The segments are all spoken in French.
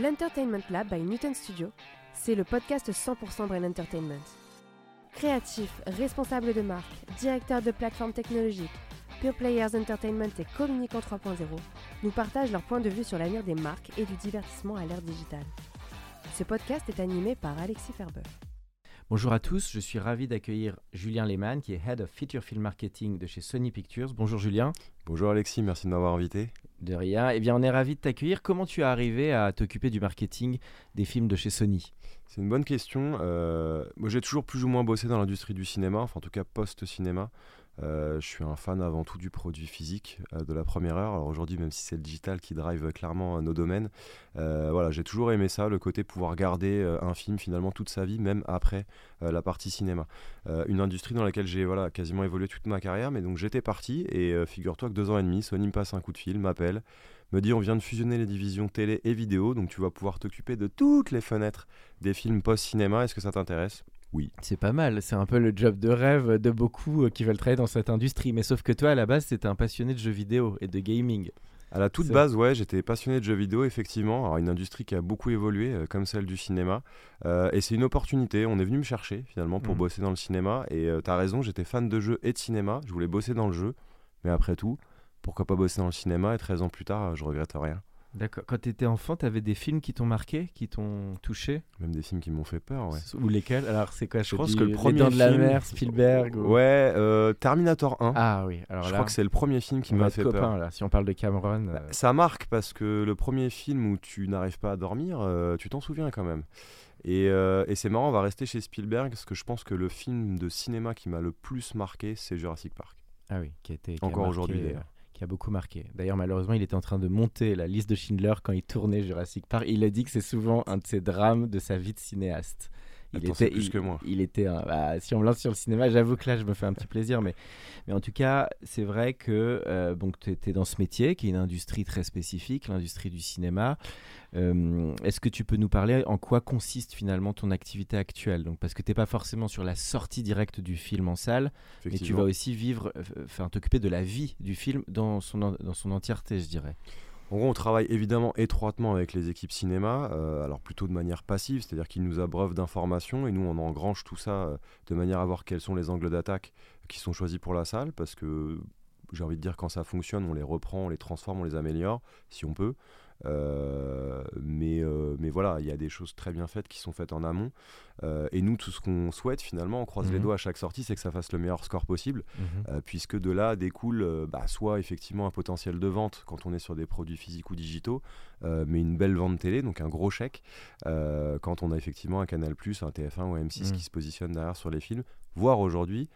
L'Entertainment Lab by Newton Studio, c'est le podcast 100% Brain Entertainment. Créatifs, responsables de marque, directeurs de plateformes technologiques, Pure Players Entertainment et Communicant 3.0 nous partagent leur point de vue sur l'avenir des marques et du divertissement à l'ère digitale. Ce podcast est animé par Alexis Ferber. Bonjour à tous, je suis ravi d'accueillir Julien Lehmann qui est Head of Feature Film Marketing de chez Sony Pictures. Bonjour Julien. Bonjour Alexis, merci de m'avoir invité. De rien. Eh bien, on est ravi de t'accueillir. Comment tu es arrivé à t'occuper du marketing des films de chez Sony? C'est une bonne question. Euh, moi, j'ai toujours plus ou moins bossé dans l'industrie du cinéma, enfin en tout cas post-cinéma. Euh, je suis un fan avant tout du produit physique, euh, de la première heure. Alors aujourd'hui, même si c'est le digital qui drive clairement nos domaines, voilà, j'ai toujours aimé ça, le côté pouvoir garder un film finalement toute sa vie, même après la partie cinéma. une industrie dans laquelle j'ai voilà, quasiment évolué toute ma carrière, mais donc j'étais parti et figure-toi que deux ans et demi, Sony me passe un coup de fil, m'appelle, me dit on vient de fusionner les divisions télé et vidéo, donc tu vas pouvoir t'occuper de toutes les fenêtres des films post-cinéma, est-ce que ça t'intéresse? Oui. C'est pas mal, c'est un peu le job de rêve de beaucoup euh, qui veulent travailler dans cette industrie. Mais sauf que toi, à la base, c'était un passionné de jeux vidéo et de gaming. À la toute base, ouais, j'étais passionné de jeux vidéo, effectivement. Alors, une industrie qui a beaucoup évolué, euh, comme celle du cinéma. Euh, et c'est une opportunité. On est venu me chercher, finalement, pour mm. bosser dans le cinéma. Et tu as raison, j'étais fan de jeux et de cinéma. Je voulais bosser dans le jeu. Mais après tout, pourquoi pas bosser dans le cinéma Et 13 ans plus tard, je regrette rien. D'accord. Quand tu étais enfant, tu avais des films qui t'ont marqué, qui t'ont touché Même des films qui m'ont fait peur, ouais. Ou lesquels? Alors, c'est quoi? Je pense que le premier Les de la mer, Spielberg Ouais, euh, Terminator 1. Ah oui, alors Je crois que c'est le premier film qui m'a fait peur. Là, si on parle de Cameron. Bah, euh. Ça marque parce que le premier film où tu n'arrives pas à dormir, euh, tu t'en souviens quand même. Et, et c'est marrant, on va rester chez Spielberg parce que je pense que le film de cinéma qui m'a le plus marqué, c'est Jurassic Park. Ah oui, qui a été. Encore aujourd'hui d'ailleurs qui a beaucoup marqué. D'ailleurs, malheureusement, il était en train de monter la liste de Schindler quand il tournait Jurassic Park. Il a dit que c'est souvent un de ses drames de sa vie de cinéaste. Il était plus que moi. Il était bah, si on me lance sur le cinéma, j'avoue que là je me fais un petit plaisir mais mais en tout cas, c'est vrai que euh, tu étais dans ce métier qui est une industrie très spécifique, l'industrie du cinéma. Euh, est-ce que tu peux nous parler en quoi consiste finalement ton activité actuelle? Donc parce que tu n'es pas forcément sur la sortie directe du film en salle, mais tu vas aussi vivre euh, enfin t'occuper de la vie du film dans son dans son entièreté, je dirais. En gros, on travaille évidemment étroitement avec les équipes cinéma, euh, alors plutôt de manière passive, c'est-à-dire qu'ils nous abreuvent d'informations et nous on engrange tout ça euh, de manière à voir quels sont les angles d'attaque qui sont choisis pour la salle, parce que j'ai envie de dire quand ça fonctionne, on les reprend, on les transforme, on les améliore, si on peut. Euh, mais, euh, mais voilà, il y a des choses très bien faites qui sont faites en amont. Euh, et nous, tout ce qu'on souhaite finalement, on croise les mhm. doigts à chaque sortie, c'est que ça fasse le meilleur score possible, mhm. puisque de là découle bah, soit effectivement un potentiel de vente quand on est sur des produits physiques ou digitaux, mais une belle vente télé, donc un gros chèque, quand on a effectivement un Canal, un TF1 ou un M6 mhm. qui se positionne derrière sur les films, voire aujourd'hui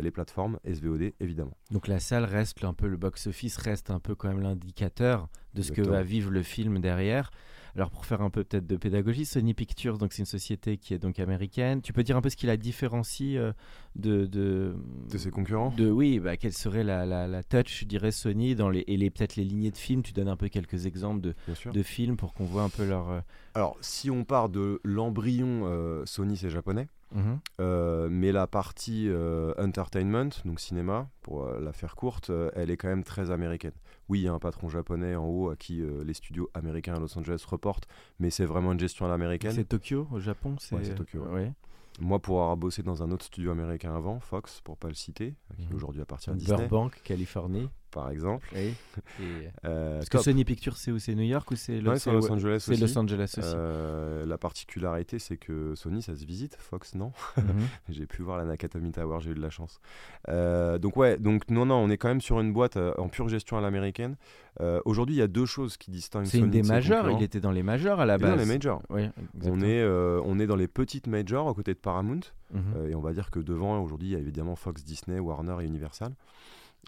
les plateformes SVOD évidemment. Donc la salle reste un peu, le box-office reste un peu quand même l'indicateur de ce que va vivre le film derrière. Alors pour faire un peu peut-être de pédagogie, Sony Pictures, donc c'est une société qui est donc américaine. Tu peux dire un peu ce qui la différencie euh, de, de, de ses concurrents? De oui, bah, quelle serait la, la, touch, je dirais Sony dans les et les peut-être les lignées de films. Tu donnes un peu quelques exemples de, de films pour qu'on voit un peu leur. Euh, Alors si on part de l'embryon, euh, Sony c'est japonais. Mhm. mais la partie entertainment, donc cinéma, pour la faire courte, elle est quand même très américaine oui, il y a un patron japonais en haut à qui euh, les studios américains à Los Angeles reportent, mais c'est vraiment une gestion à l'américaine. C'est Tokyo au Japon C'est Tokyo. Moi, pour avoir bossé dans un autre studio américain avant, Fox, pour pas le citer, qui mhm. aujourd'hui appartient à Disney. Burbank, Californie par exemple. Oui. Euh, Parce que Sony Pictures, c'est où? C'est New York ou c'est Los, Los, Angeles C'est Los Angeles aussi. Euh, la particularité, c'est que Sony, ça se visite. Fox, non? Mhm. j'ai pu voir la Nakatomi Tower, j'ai eu de la chance. Euh, donc ouais, donc non, non, on est quand même sur une boîte en pure gestion à l'américaine. Aujourd'hui, il y a deux choses qui distinguent. C'est une des majors. Il était dans les majors à la base. Dans les majors. Oui, on est, on est dans les petites majors aux côtés de Paramount. Mhm. et on va dire que devant, aujourd'hui, il y a évidemment Fox, Disney, Warner et Universal.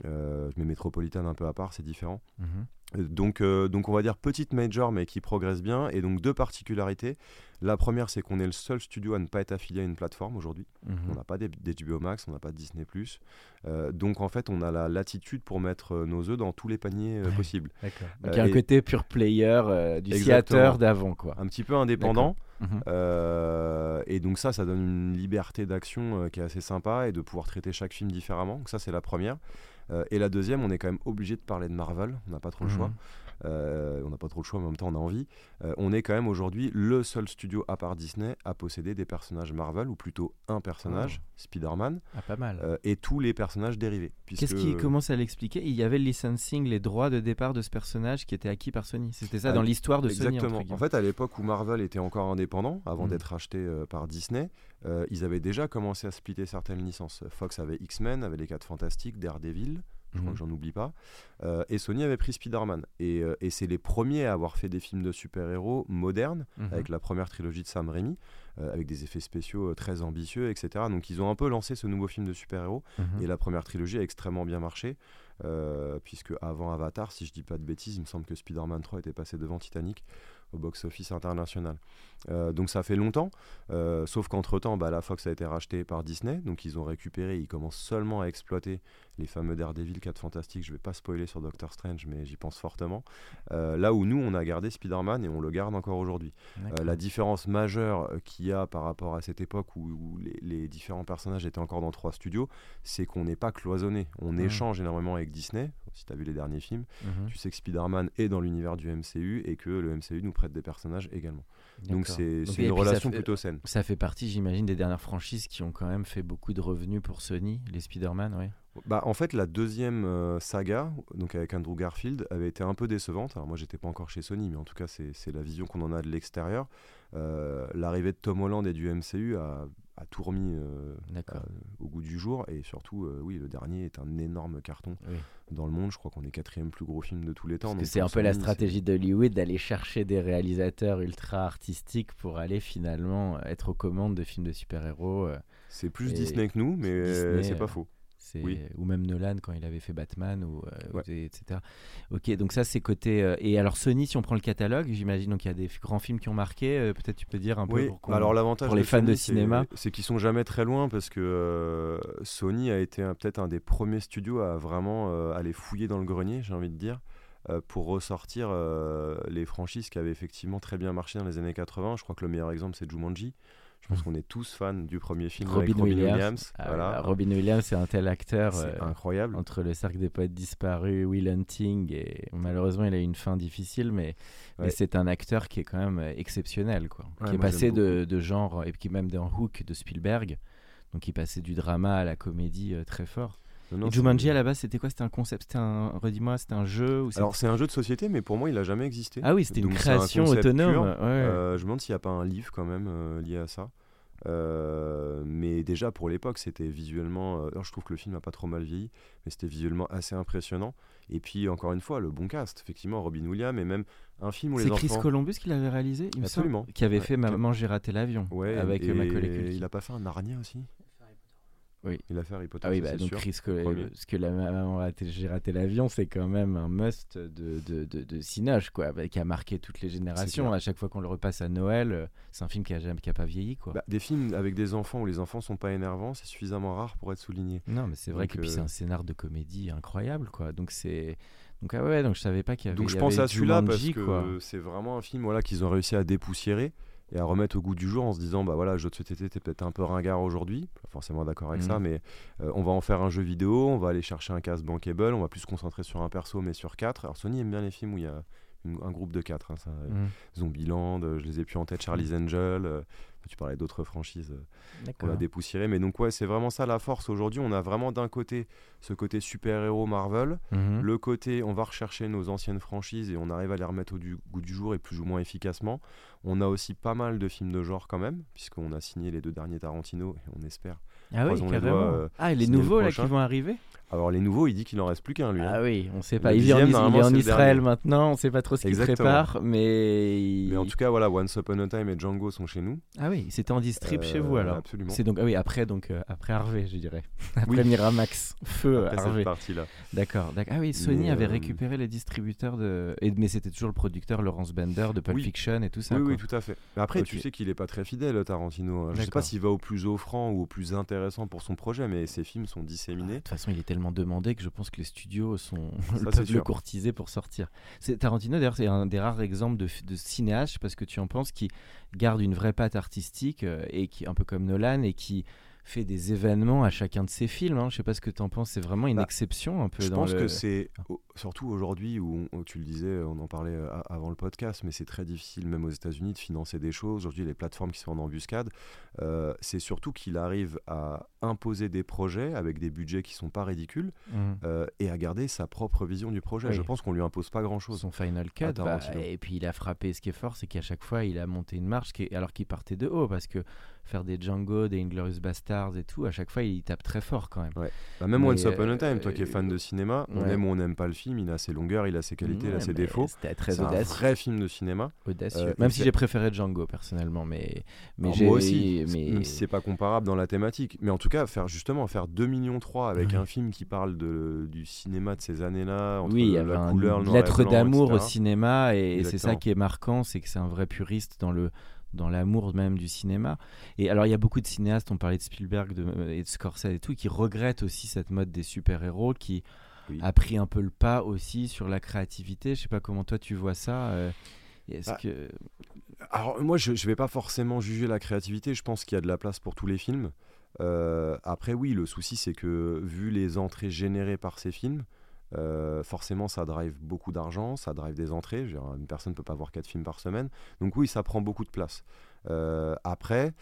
Je mets Metropolitan un peu à part, c'est différent. Mhm. Donc, euh, donc on va dire petite major mais qui progresse bien et donc deux particularités. La première c'est qu'on est le seul studio à ne pas être affilié à une plateforme aujourd'hui. Mhm. On n'a pas d'HBO Max, on n'a pas de Disney+. Euh, donc en fait on a la latitude pour mettre euh, nos œufs dans tous les paniers euh, possibles. Donc il y a un côté pure player du theater d'avant, quoi. Un petit peu indépendant. Mhm. Et donc ça, ça donne une liberté d'action qui est assez sympa et de pouvoir traiter chaque film différemment. Donc ça, c'est la première. Et la deuxième, on est quand même obligé de parler de Marvel. On n'a pas trop le Mhm. Choix. Euh, on n'a pas trop le choix, mais en même temps, on a envie. Euh, on est quand même aujourd'hui le seul studio à part Disney à posséder des personnages Marvel, ou plutôt un personnage, Spider-Man, Ah, pas mal. euh, et tous les personnages dérivés. Qu'est-ce qui commence à l'expliquer? Il y avait le licensing, les droits de départ de ce personnage qui était acquis par Sony. C'était ça Ah, dans l'histoire de Sony. Exactement. En fait, à l'époque où Marvel était encore indépendant, avant Mm. d'être acheté euh, par Disney, euh, ils avaient déjà commencé à splitter certaines licences. Fox avait X-Men, avait les 4 Fantastiques, Daredevil, je crois Mhm. que j'en oublie pas, euh, et Sony avait pris Spider-Man. Et, euh, et c'est les premiers à avoir fait des films de super-héros modernes, Mhm. avec la première trilogie de Sam Raimi, euh, avec des effets spéciaux très ambitieux, etc. Donc ils ont un peu lancé ce nouveau film de super-héros. Mhm. Et la première trilogie a extrêmement bien marché, puisque avant Avatar, si je dis pas de bêtises, il me semble que Spider-Man 3 était passé devant Titanic au box-office international. Euh, donc ça fait longtemps, euh, sauf qu'entre-temps, bah, la Fox a été rachetée par Disney, donc ils ont récupéré, ils commencent seulement à exploiter les fameux Daredevil 4 Fantastiques, je vais pas spoiler sur Doctor Strange, mais j'y pense fortement. Euh, là où nous, on a gardé Spider-Man et on le garde encore aujourd'hui. Euh, la différence majeure euh, qu'il y a par rapport à cette époque où, où les, les différents personnages étaient encore dans trois studios, c'est qu'on n'est pas cloisonné. On Mhm. échange énormément avec Disney. Si tu as vu les derniers films, Mhm. tu sais que Spider-Man est dans l'univers du MCU et que le MCU nous prête des personnages également. Donc c'est une relation fait- plutôt saine. Ça fait partie, j'imagine, des dernières franchises qui ont quand même fait beaucoup de revenus pour Sony, les Spider-Man, oui. Bah, en fait, la deuxième euh, saga, donc avec Andrew Garfield, avait été un peu décevante. Alors moi, j'étais pas encore chez Sony, mais en tout cas, c'est c'est la vision qu'on en a de l'extérieur. Euh, L'arrivée de Tom Holland et du MCU a, a tout remis euh, au goût du jour. Et surtout, euh, oui, le dernier est un énorme carton Oui. dans le monde. Je crois qu'on est quatrième plus gros film de tous les temps. Parce que donc c'est un peu la stratégie d'Hollywood d'aller chercher des réalisateurs ultra artistiques pour aller finalement être aux commandes de films de super-héros. C'est plus Et Disney que nous, mais c'est pas faux. Oui. ou même Nolan quand il avait fait Batman ou, euh, Ouais. etc. Ok, donc ça c'est côté euh, et alors Sony si on prend le catalogue, j'imagine donc il y a des grands films qui ont marqué. euh, Peut-être tu peux dire un peu Oui, pour alors l'avantage pour les fans de Sony, cinéma. c'est qu'ils sont jamais très loin parce que Sony a été peut-être un des premiers studios à vraiment aller fouiller dans le grenier, j'ai envie de dire, pour ressortir euh, les franchises qui avaient effectivement très bien marché dans les années 80. Je crois que le meilleur exemple c'est Jumanji. Je pense Mhm. qu'on est tous fans du premier film Robin avec Robin Williams. Williams. Ah, voilà. Robin Williams c'est un tel acteur euh, incroyable. entre le cercle des poètes disparus, Will Hunting et malheureusement il a eu une fin difficile, mais, c'est un acteur qui est quand même euh, exceptionnel quoi, Ouais, qui est passé de, de genre et qui est même dans Hook de Spielberg. Donc il passait du drama à la comédie euh, très fort. Non, non, et c'est- Jumanji à la base c'était quoi? C'était un concept C'était un redis-moi, c'était un jeu ou Alors c'est un jeu de société, mais pour moi il a jamais existé. Ah oui, c'était une c'est un création autonome. ouais. Euh, je me demande s'il n'y a pas un livre quand même euh, lié à ça. Euh, mais déjà pour l'époque, c'était visuellement. alors, je trouve que le film n'a pas trop mal vieilli, mais c'était visuellement assez impressionnant. Et puis encore une fois, le bon cast, effectivement, Robin Williams et même un film où les C'est enfants. Chris Columbus qui l'avait réalisé, il me semble, Absolument. qui avait Ouais, fait Maman j'ai raté l'avion Ouais, avec et Macaulay Culkin. Il a pas fait un Narnia aussi? Oui. Il a fait Harry Potter. Ah oui, bah, donc sûr. Parce que la maman a raté- j'ai raté l'avion, c'est quand même un must de, de, de, de Cinoche, quoi, bah, qui a marqué toutes les générations. À chaque fois qu'on le repasse à Noël, euh, c'est un film qui a jamais, qui a pas vieilli, quoi. Bah, des films avec des enfants où les enfants sont pas énervants, c'est suffisamment rare pour être souligné. non, mais c'est vrai donc, que euh, c'est un scénar de comédie incroyable, quoi. Donc c'est, donc ah ouais, donc je savais pas qu'il y avait. Donc je pense à celui-là parce que c'est vraiment un film voilà, qu'ils ont réussi à dépoussiérer et à remettre au goût du jour en se disant bah voilà, le jeu de société t'es peut-être un peu ringard aujourd'hui, pas forcément d'accord avec Mhm. ça, mais euh, on va en faire un jeu vidéo, on va aller chercher un cast bankable, on va plus se concentrer sur un perso mais sur quatre. Alors Sony aime bien les films où il y a une- un groupe de quatre, hein, ça, Mhm. Zombieland, euh, je les ai plus en tête, Charlie's Angel, euh, tu parlais d'autres franchises euh, qu'on a dépoussiérées, mais donc ouais c'est vraiment ça la force aujourd'hui, on a vraiment d'un côté ce côté super-héros Marvel, Mhm. le côté, on va rechercher nos anciennes franchises et on arrive à les remettre au du- goût du jour et plus ou moins efficacement. On a aussi pas mal de films de genre quand même, puisqu'on a signé les deux derniers Tarantino et on espère. Ah oui, les carrément. doigts, euh, ah, et les le nouveaux là qui vont arriver? Alors les nouveaux, il dit qu'il en reste plus qu'un lui. hein. Ah oui, on sait pas. Le Il, en, dixième, Is- il est en Israël maintenant, on sait pas trop ce qu'il prépare, mais. Mais en tout cas, voilà, Once Upon a Time et Django sont chez nous. Ah oui, c'était en distrib chez vous Euh, alors. Absolument. C'est donc ah oui après donc euh, après Harvey je dirais après Oui. Miramax feu Après Harvey cette partie-là. d'accord d'accord ah oui Sony Mais, avait euh, récupéré les distributeurs de et, mais c'était toujours le producteur Laurence Bender de Pulp Oui. Fiction et tout ça oui, quoi. oui, tout à fait. Mais après, tu sais qu'il est pas très fidèle, Tarantino. Je sais D'accord. pas s'il va au plus offrant ou au plus intéressant pour son projet, mais ses films sont Ah, De disséminés. toute façon, il est tellement demandé que je pense que les studios sont peuvent le courtiser pour sortir. C'est Tarantino d'ailleurs, c'est un des rares exemples de, de cinéaste, je sais pas ce que tu en penses, qui garde une vraie patte artistique euh, et qui un peu comme Nolan et qui fait des événements à chacun de ses films. Hein. Je sais pas ce que tu en penses. C'est vraiment une Bah, exception un peu. Je dans pense le- que c'est surtout aujourd'hui où, on- où tu le disais, on en parlait euh, avant le podcast, mais c'est très difficile même aux États-Unis de financer des choses. Aujourd'hui, les plateformes qui sont en embuscade, euh, c'est surtout qu'il arrive à imposer des projets avec des budgets qui sont pas ridicules Mhm. euh, et à garder sa propre vision du projet. Oui. Je pense qu'on lui impose pas grand-chose. Son final cut, bah, et puis il a frappé. Ce qui est fort, c'est qu'à chaque fois, il a monté une marche, qui est- alors qu'il partait de haut, parce que faire des Django, des Inglorious Bastards et tout, à chaque fois, il tape très fort quand même. Bah, même Once Upon a Time, toi euh, qui es fan de cinéma, on ouais. aime ou on n'aime pas le film, il a ses longueurs, il a ses qualités, il a Ouais, ses défauts. C'était très C'est un audacieux. vrai film de cinéma. audacieux. Euh, même si j'ai préféré Django personnellement, mais mais j'ai moi aussi, mais même si c'est pas comparable dans la thématique. Mais en tout cas, faire justement faire 2 millions 3 avec Oui. un film qui parle de, du cinéma de ces années-là, entre oui, il y la un- couleur, le une lettre d'amour au cinéma et c'est ça qui est marquant, c'est que c'est un vrai puriste dans le dans l'amour même du cinéma. Et alors il y a beaucoup de cinéastes, on parlait de Spielberg de- et de Scorsese et tout, qui regrettent aussi cette mode des super-héros qui Oui. a pris un peu le pas aussi sur la créativité. Je sais pas comment toi tu vois ça. euh, Est-ce Bah, que Alors moi, je ne vais pas forcément juger la créativité, je pense qu'il y a de la place pour tous les films. Euh, après, oui, le souci, c'est que vu les entrées générées par ces films, euh, forcément, ça drive beaucoup d'argent, ça drive des entrées. Une personne ne peut pas voir quatre films par semaine. Donc oui, ça prend beaucoup de place. Euh, après,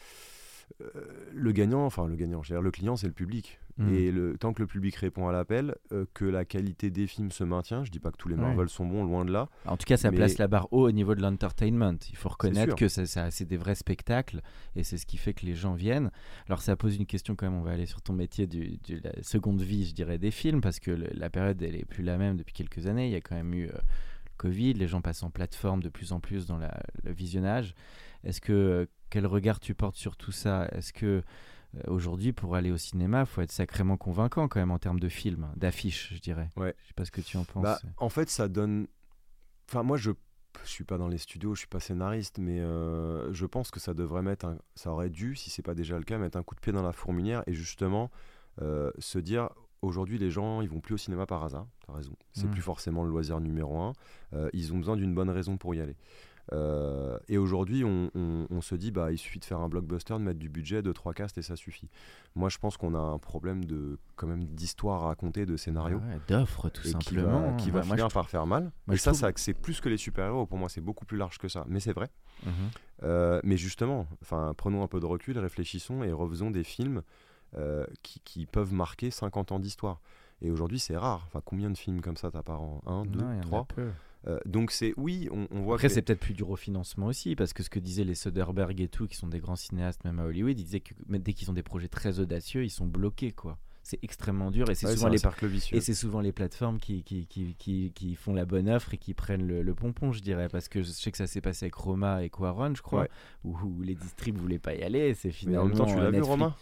le gagnant, enfin le gagnant, je veux dire, le client, c'est le public. Hmm. Et le, tant que le public répond à l'appel, euh, que la qualité des films se maintient, je dis pas que tous les Ouais. Marvel sont bons, loin de là. En tout cas, ça Mais- place la barre haut au niveau de l'entertainment. Il faut reconnaître que ça, ça- c'est des vrais spectacles et c'est ce qui fait que les gens viennent. Alors, ça pose une question quand même. On va aller sur ton métier du- de la seconde vie, je dirais, des films parce que le- la période, elle est plus la même depuis quelques années. Il y a quand même eu euh, le Covid. Les gens passent en plateforme de plus en plus dans la- le visionnage. Est-ce que euh, quel regard tu portes sur tout ça? Est-ce que aujourd'hui, pour aller au cinéma, il faut être sacrément convaincant quand même en termes de films, d'affiches, je dirais. Ouais. Je sais pas ce que tu en penses. Bah, en fait, ça donne. Enfin, moi, je je suis pas dans les studios, je suis pas scénariste, mais euh, je pense que ça devrait mettre, un- ça aurait dû, si c'est pas déjà le cas, mettre un coup de pied dans la fourmilière et justement euh, se dire. Aujourd'hui, les gens, ils vont plus au cinéma par hasard. T'as raison. C'est Mm. plus forcément le loisir numéro un. Euh, ils ont besoin d'une bonne raison pour y aller. Euh, et aujourd'hui, on, se dit, bah, il suffit de faire un blockbuster, de mettre du budget, de trois castes et ça suffit. Moi, je pense qu'on a un problème de quand même d'histoire à raconter, de scénario, ouais, d'offres tout simplement, qui va, qui va finir par faire mal. Mais ça, c'est plus que les super-héros. Pour moi, c'est beaucoup plus large que ça. Mais c'est vrai. Euh, mais justement, enfin, prenons un peu de recul, réfléchissons et refaisons des films euh, qui, peuvent marquer 50 ans d'histoire. Et aujourd'hui, c'est rare. Enfin, combien de films comme ça t'as par an 1, 2, 3 euh, Donc c'est oui, on, on voit Après, que c'est peut-être plus dur au financement aussi, parce que ce que disaient les Soderbergh et tout, qui sont des grands cinéastes, même à Hollywood, ils disaient que dès qu'ils ont des projets très audacieux, ils sont bloqués, quoi. C'est extrêmement dur et c'est Ouais, souvent les et c'est souvent les plateformes qui, qui, qui, qui, qui font la bonne offre et qui prennent le, le pompon, je dirais, parce que je sais que ça s'est passé avec Roma et Quaron, je crois, Ouais. où, où les distribs voulaient pas y aller. C'est Mais finalement. en même temps, tu l'as vu, Netflix- Romain?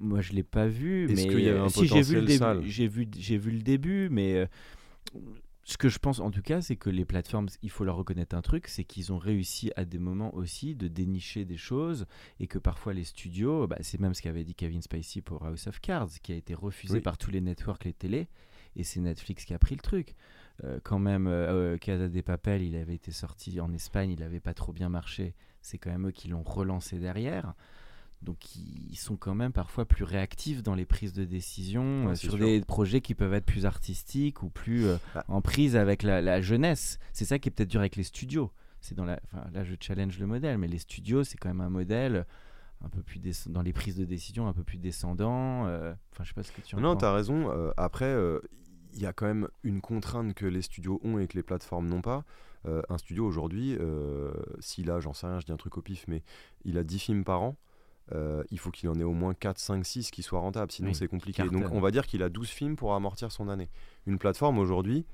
Moi, je l'ai pas vu, mais qu'il y avait un si j'ai vu le potentiel début, sale? j'ai vu, j'ai vu le début, mais euh, ce que je pense en tout cas, c'est que les plateformes, il faut leur reconnaître un truc, c'est qu'ils ont réussi à des moments aussi de dénicher des choses et que parfois les studios, bah, c'est même ce qu'avait dit Kevin Spacey pour House of Cards, qui a été refusé Oui. par tous les networks, les télés, et c'est Netflix qui a pris le truc. Euh, quand même, euh, euh, Casa de Papel, il avait été sorti en Espagne, il n'avait pas trop bien marché. C'est quand même eux qui l'ont relancé derrière. Donc ils sont quand même parfois plus réactifs dans les prises de décision Ouais, euh, sur sûr. des projets qui peuvent être plus artistiques ou plus euh, Bah. en prise avec la, la jeunesse. C'est ça qui est peut-être dur avec les studios. C'est dans la, enfin, là je challenge le modèle, mais les studios c'est quand même un modèle un peu plus dans les prises de décision un peu plus descendant. euh, Enfin je sais pas ce que tu en Non, tu as raison. Euh, après, euh, il y a quand même une contrainte que les studios ont et que les plateformes n'ont pas. Euh, un studio aujourd'hui, euh, s'il a, j'en sais rien, je dis un truc au pif, mais il a 10 films par an. Euh, il faut qu'il en ait au moins 4, 5, 6 qui soient rentables, sinon Oui, c'est compliqué. Donc on va dire qu'il a 12 films pour amortir son année. Une plateforme aujourd'hui,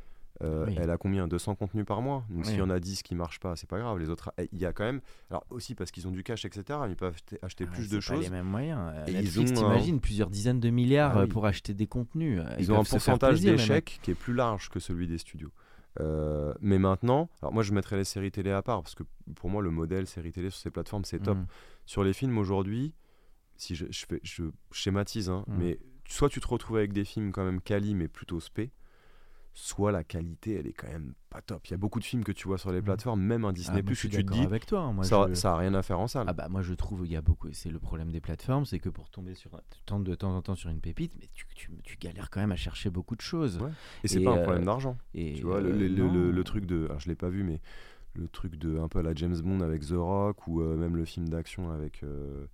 euh, Oui. elle a combien? 200 contenus par mois? Donc Oui. s'il y en a 10 qui marchent pas, c'est pas grave. Les autres, eh, il y a quand même. Alors aussi parce qu'ils ont du cash, etc. Ils peuvent acheter, Ah, plus de pas choses. les mêmes moyens. Et ils ont t'imagines, plusieurs dizaines de milliards Ah euh, oui. pour acheter des contenus. Euh, Ils, ont un pourcentage plaisir, les mecs. d'échec qui est plus large que celui des studios. Euh, mais maintenant, alors moi je mettrais les séries télé à part parce que pour moi le modèle série télé sur ces plateformes c'est top. Mm. Sur les films aujourd'hui, si je, je fais, je schématise, hein, Mm. mais soit tu te retrouves avec des films quand même quali mais plutôt spé, soit la qualité elle est quand même pas top. Il y a beaucoup de films que tu vois sur les Mm. plateformes, même un Ah, Disney+, moi, je que tu te dis avec toi. hein, moi, ça, je- ça a rien à faire en salle. Ah bah moi je trouve il y a beaucoup c'est le problème des plateformes c'est que pour tomber sur tombes de temps en temps sur une pépite mais tu, tu, tu galères quand même à chercher beaucoup de choses Ouais. Et c'est pas un euh, problème d'argent. et Tu vois, le, euh, le- le- non. le- le truc de. Alors, je l'ai pas vu, mais le truc de un peu à la James Bond avec The Rock ou euh, même le film d'action avec euh,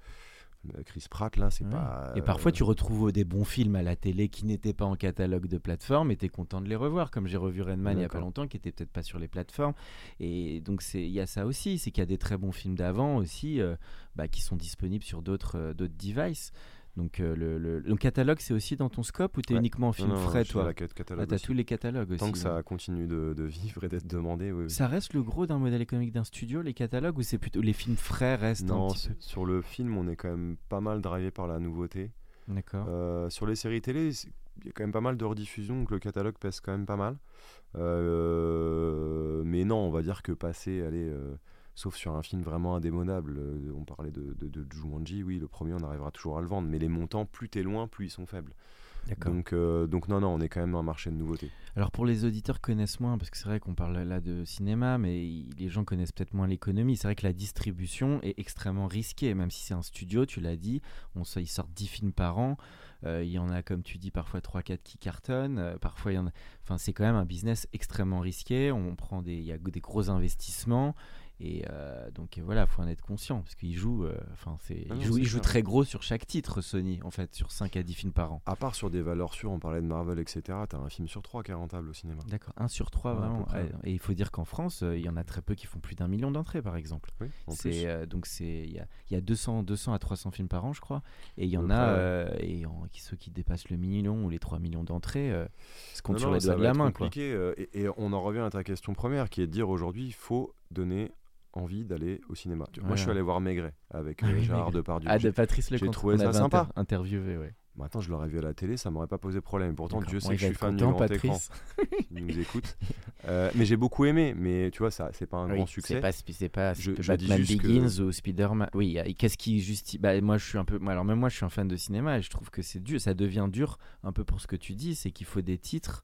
Chris Pratt, là, c'est Ouais. pas. Et parfois, euh, tu retrouves des bons films à la télé qui n'étaient pas en catalogue de plateforme et tu es content de les revoir. Comme j'ai revu Redman il y a pas longtemps, qui était peut-être pas sur les plateformes. Et donc, c'est- il y a ça aussi c'est qu'il y a des très bons films d'avant aussi euh, bah, qui sont disponibles sur d'autres euh, d'autres devices. Donc, euh, le, le- le catalogue, c'est aussi dans ton scope ou tu es Ouais. uniquement en non, film non, frais, suis à toi Ah, T'as tous les catalogues aussi. Tant que ça continue de, de vivre et d'être demandé, oui. oui. Ça reste le gros d'un modèle économique d'un studio, les catalogues, ou c'est plutôt les films frais restent Non, un petit sur le film, on est quand même pas mal drivé par la nouveauté. D'accord. Euh, sur les séries télé, il y a quand même pas mal de rediffusions, donc le catalogue pèse quand même pas mal. Euh, mais non, on va dire que passer, allez, sauf sur un film vraiment indémodable, euh, on parlait de, de, de Jumanji, oui, le premier, on arrivera toujours à le vendre, mais les montants, plus t'es loin, plus ils sont faibles. Donc, euh, donc non, non, on est quand même dans un marché de nouveautés. Alors pour les auditeurs connaissent moins, parce que c'est vrai qu'on parle là de cinéma, mais les gens connaissent peut-être moins l'économie. C'est vrai que la distribution est extrêmement risquée, même si c'est un studio, tu l'as dit, on, ils sortent 10 films par an. Euh, il y en a, comme tu dis, parfois 3-4 qui cartonnent. euh, parfois, il y en a... enfin, c'est quand même un business extrêmement risqué. On prend des... Il y a des gros investissements. Et euh, donc voilà, il faut en être conscient parce qu'ils jouent, euh, enfin c'est, Ah non, ils jouent, c'est jouent clair. très gros sur chaque titre Sony en fait, sur 5 à 10 films par an. À part sur des valeurs sûres, on parlait de Marvel, etc., t'as un film sur trois qui est rentable au cinéma. D'accord, 1 sur 3 Ouais, à peu vraiment. Et il faut dire qu'en France, euh, il y en a très peu qui font plus d'un million d'entrées par exemple. Oui. C'est euh, donc c'est il y a, il y a 200 200 à 300 films par an je crois et il y en a et en- qui- ceux qui dépassent le million ou les 3 millions d'entrées se comptent sur les doigts de la main quoi. compliqué, euh, et, et on en revient à ta question première, qui est de dire aujourd'hui, il faut donner envie d'aller au cinéma. Moi, je suis allé voir Maigret avec Ah euh, Gérard. Depardieu. Ah J'ai- de Patrice j'ai Lecomte. trouvé on ça sympa. inter- interviewé ouais. Maintenant, je l'aurais vu à la télé, ça m'aurait pas posé problème. Pourtant. Dieu sait que je suis fan du content, grand écran. Patrice. Il nous écoute. Euh, mais j'ai beaucoup aimé. Mais tu vois, ça, c'est pas un Oui, grand C'est succès. pas, spi- c'est pas Je- c'est je Batman juste que- Begins ou Spider-Man. Oui, qu'est-ce qui justifie bah, Moi, je suis un peu. alors, même moi, je suis un fan de cinéma et je trouve que c'est dur. Ça devient dur un peu pour ce que tu dis c'est qu'il faut des titres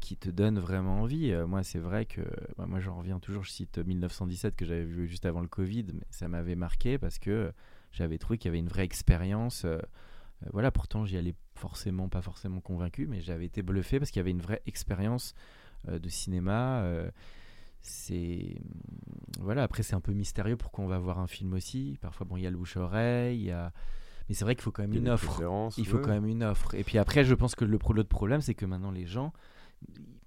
qui te donnent vraiment envie. Euh, moi, c'est vrai que. bah, moi, j'en reviens toujours. Je cite 1917 que j'avais vu juste avant le Covid, mais ça m'avait marqué parce que euh, j'avais trouvé qu'il y avait une vraie expérience. euh, euh, voilà, pourtant, j'y allais forcément, pas forcément convaincu, mais j'avais été bluffé parce qu'il y avait une vraie expérience euh, de cinéma. euh, c'est voilà après c'est un peu mystérieux pourquoi on va voir un film aussi parfois bon il y a le bouche oreille il y a mais c'est vrai qu'il faut quand même une offre il faut ouais. quand même une offre et puis après je pense que le l'autre problème c'est que maintenant les gens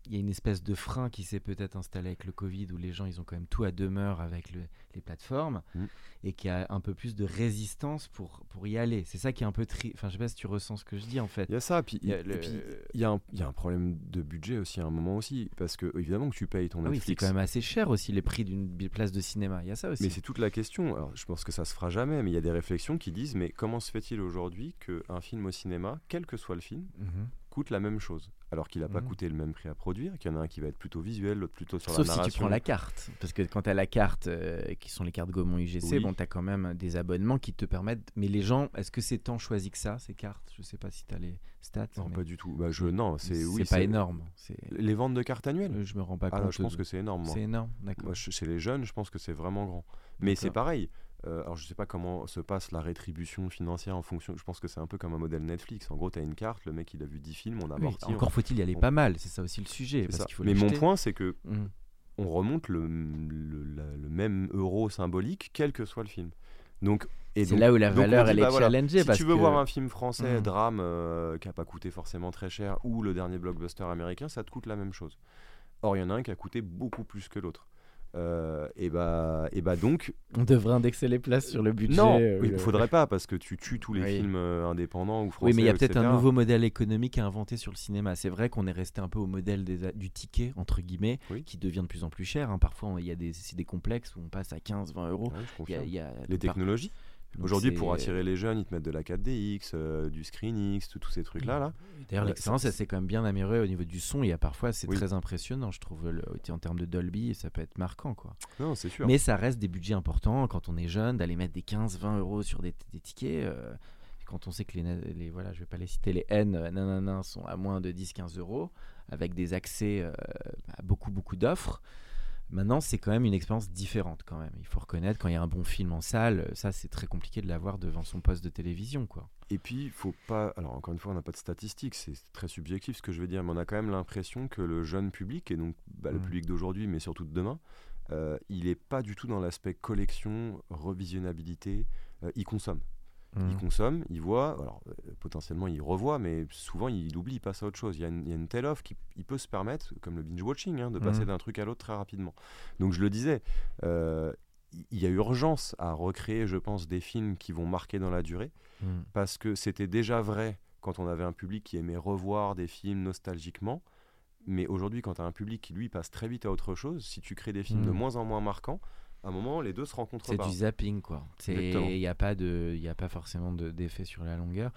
il y a une espèce de frein qui s'est peut-être installé avec le Covid où les gens ils ont quand même tout à demeure avec le- les plateformes Mm. et qu'il y a un peu plus de résistance pour, pour y aller c'est ça qui est un peu tri enfin je sais pas si tu ressens ce que je dis en fait Il y a ça, puis Il y a le- puis, il y, a un- il y a un problème de budget aussi à un moment aussi, parce que évidemment que tu payes ton Ah oui, c'est Netflix, quand même assez cher aussi les prix d'une place de cinéma il y a ça aussi mais c'est toute la question. Alors, je pense que ça se fera jamais, mais il y a des réflexions qui disent, mais comment se fait-il aujourd'hui qu'un film au cinéma, quel que soit le film, Mhm. coûte la même chose, alors qu'il n'a pas Mhm. coûté le même prix à produire, qu'il y en a un qui va être plutôt visuel, l'autre plutôt sur Sauf la si narration. tu prends la carte. Parce que quand tu as la carte, euh, qui sont les cartes Gaumont UGC, Oui. bon, tu as quand même des abonnements qui te permettent. Mais les gens, est-ce que c'est tant choisi que ça, ces cartes? Je sais pas si tu as les stats. Non, mais pas du tout. Bah, je, non, c'est oui, pas énorme. Les ventes de cartes annuelles euh, Je me rends pas Ah compte. non, je pense de- que c'est énorme. C'est énorme, d'accord. Chez les jeunes, je pense que c'est vraiment grand. Mais c'est pareil. Euh, alors, je sais pas comment se passe la rétribution financière en fonction. Je pense que c'est un peu comme un modèle Netflix. En gros, tu as une carte, le mec il a vu 10 films, on a Oui, encore faut-il y aller on- pas mal, c'est ça aussi le sujet. Parce faut Mais mon point, c'est que Mhm. on remonte le, le, la- le même euro symbolique, quel que soit le film. Donc, et C'est là où la valeur dit, elle bah est voilà, challengée. Si parce tu veux que... voir un film français, Mhm. drame, euh, qui a pas coûté forcément très cher, ou le dernier blockbuster américain, ça te coûte la même chose. Or, il y en a un qui a coûté beaucoup plus que l'autre. Euh, et bah, et bah donc. On devrait indexer les places sur le budget. Non, euh, il le- faudrait pas parce que tu tues tous les Oui. films euh, indépendants ou français. Oui, mais il y a peut-être un nouveau modèle économique à inventer sur le cinéma. C'est vrai qu'on est resté un peu au modèle des du ticket, entre guillemets, Oui. qui devient de plus en plus cher. hein. Parfois, il y a des, complexes où on passe à 15, 20 euros. Ouais, je Il y a- confirme. il y a Les par- technologies. Aujourd'hui, pour attirer les jeunes, ils te mettent de la 4DX, euh, du ScreenX, tous ces trucs-là. Là. D'ailleurs, l'expérience, ça- elle s'est quand même bien améliorée au niveau du son. Il y a parfois, c'est Oui. très impressionnant, je trouve, le- en termes de Dolby, ça peut être marquant, quoi. Non, c'est sûr. Mais ça reste des budgets importants quand on est jeune, d'aller mettre des 15, 20 euros sur des, des tickets. euh, quand on sait que les, voilà, je vais pas les citer, les N, euh, nanana, sont à moins de 10, 15 euros, avec des accès euh, à beaucoup, beaucoup d'offres. Maintenant, c'est quand même une expérience différente, quand même. Il faut reconnaître, quand il y a un bon film en salle, euh, ça, c'est très compliqué de l'avoir devant son poste de télévision, quoi. Et puis, il faut pas. Alors, encore une fois, on n'a pas de statistiques, c'est très subjectif ce que je veux dire, mais on a quand même l'impression que le jeune public, et donc bah, le Mm. public d'aujourd'hui, mais surtout de demain, euh, il n'est pas du tout dans l'aspect collection, revisionnabilité. euh, il consomme. Mm. Il consomme, il voit, alors euh, potentiellement il revoit, mais souvent il oublie, il passe à autre chose. Il y a une, il y a une telle offre qu'il peut se permettre, comme le binge-watching, hein, de passer Mhm. d'un truc à l'autre très rapidement. Donc je le disais, euh, il y a urgence à recréer, je pense, des films qui vont marquer dans la durée Mm. parce que c'était déjà vrai quand on avait un public qui aimait revoir des films nostalgiquement. Mais aujourd'hui, quand tu as un public qui lui passe très vite à autre chose, si tu crées des films de moins en moins marquants, à un moment, les deux se rencontrent C'est du zapping, quoi. Il n'y a, pas de- y a pas forcément de- d'effet sur la longueur.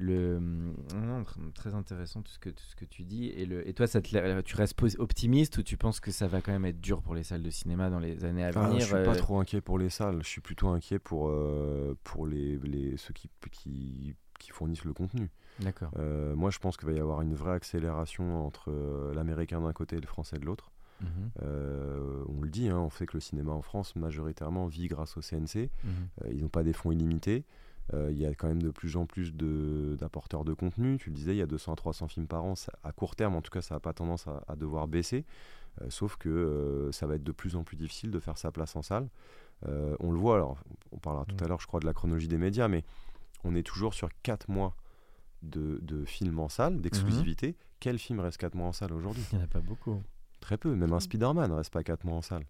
Le, non, tr- très intéressant tout ce que, tout ce que tu dis. Et, le, et toi, ça te l'a- tu restes optimiste ou tu penses que ça va quand même être dur pour les salles de cinéma dans les années à Ah, venir je suis pas euh, trop inquiet pour les salles, je suis plutôt inquiet pour, euh, pour les, les- ceux qui, qui, qui fournissent le contenu. D'accord. Euh, moi, je pense qu'il va y avoir une vraie accélération entre euh, l'américain d'un côté et le français de l'autre. Mhm, Euh, on le dit, hein, on sait que le cinéma en France majoritairement vit grâce au CNC. mhm. Euh, ils n'ont pas des fonds illimités. Euh, Il y a quand même de plus en plus d'apporteurs de, contenu. Tu le disais, il y a 200 à 300 films par an. Ça- à court terme, en tout cas, ça n'a pas tendance à, à devoir baisser. Sauf que ça va être de plus en plus difficile de faire sa place en salle. On le voit, alors, on parlera tout Mm. à l'heure, je crois, de la chronologie des médias, mais on est toujours sur 4 mois de, de films en salle, d'exclusivité. Quel film reste 4 mois en salle aujourd'hui? Il n'y en a pas beaucoup. Très peu, même un Spider-Man ne reste pas 4 mois en salle.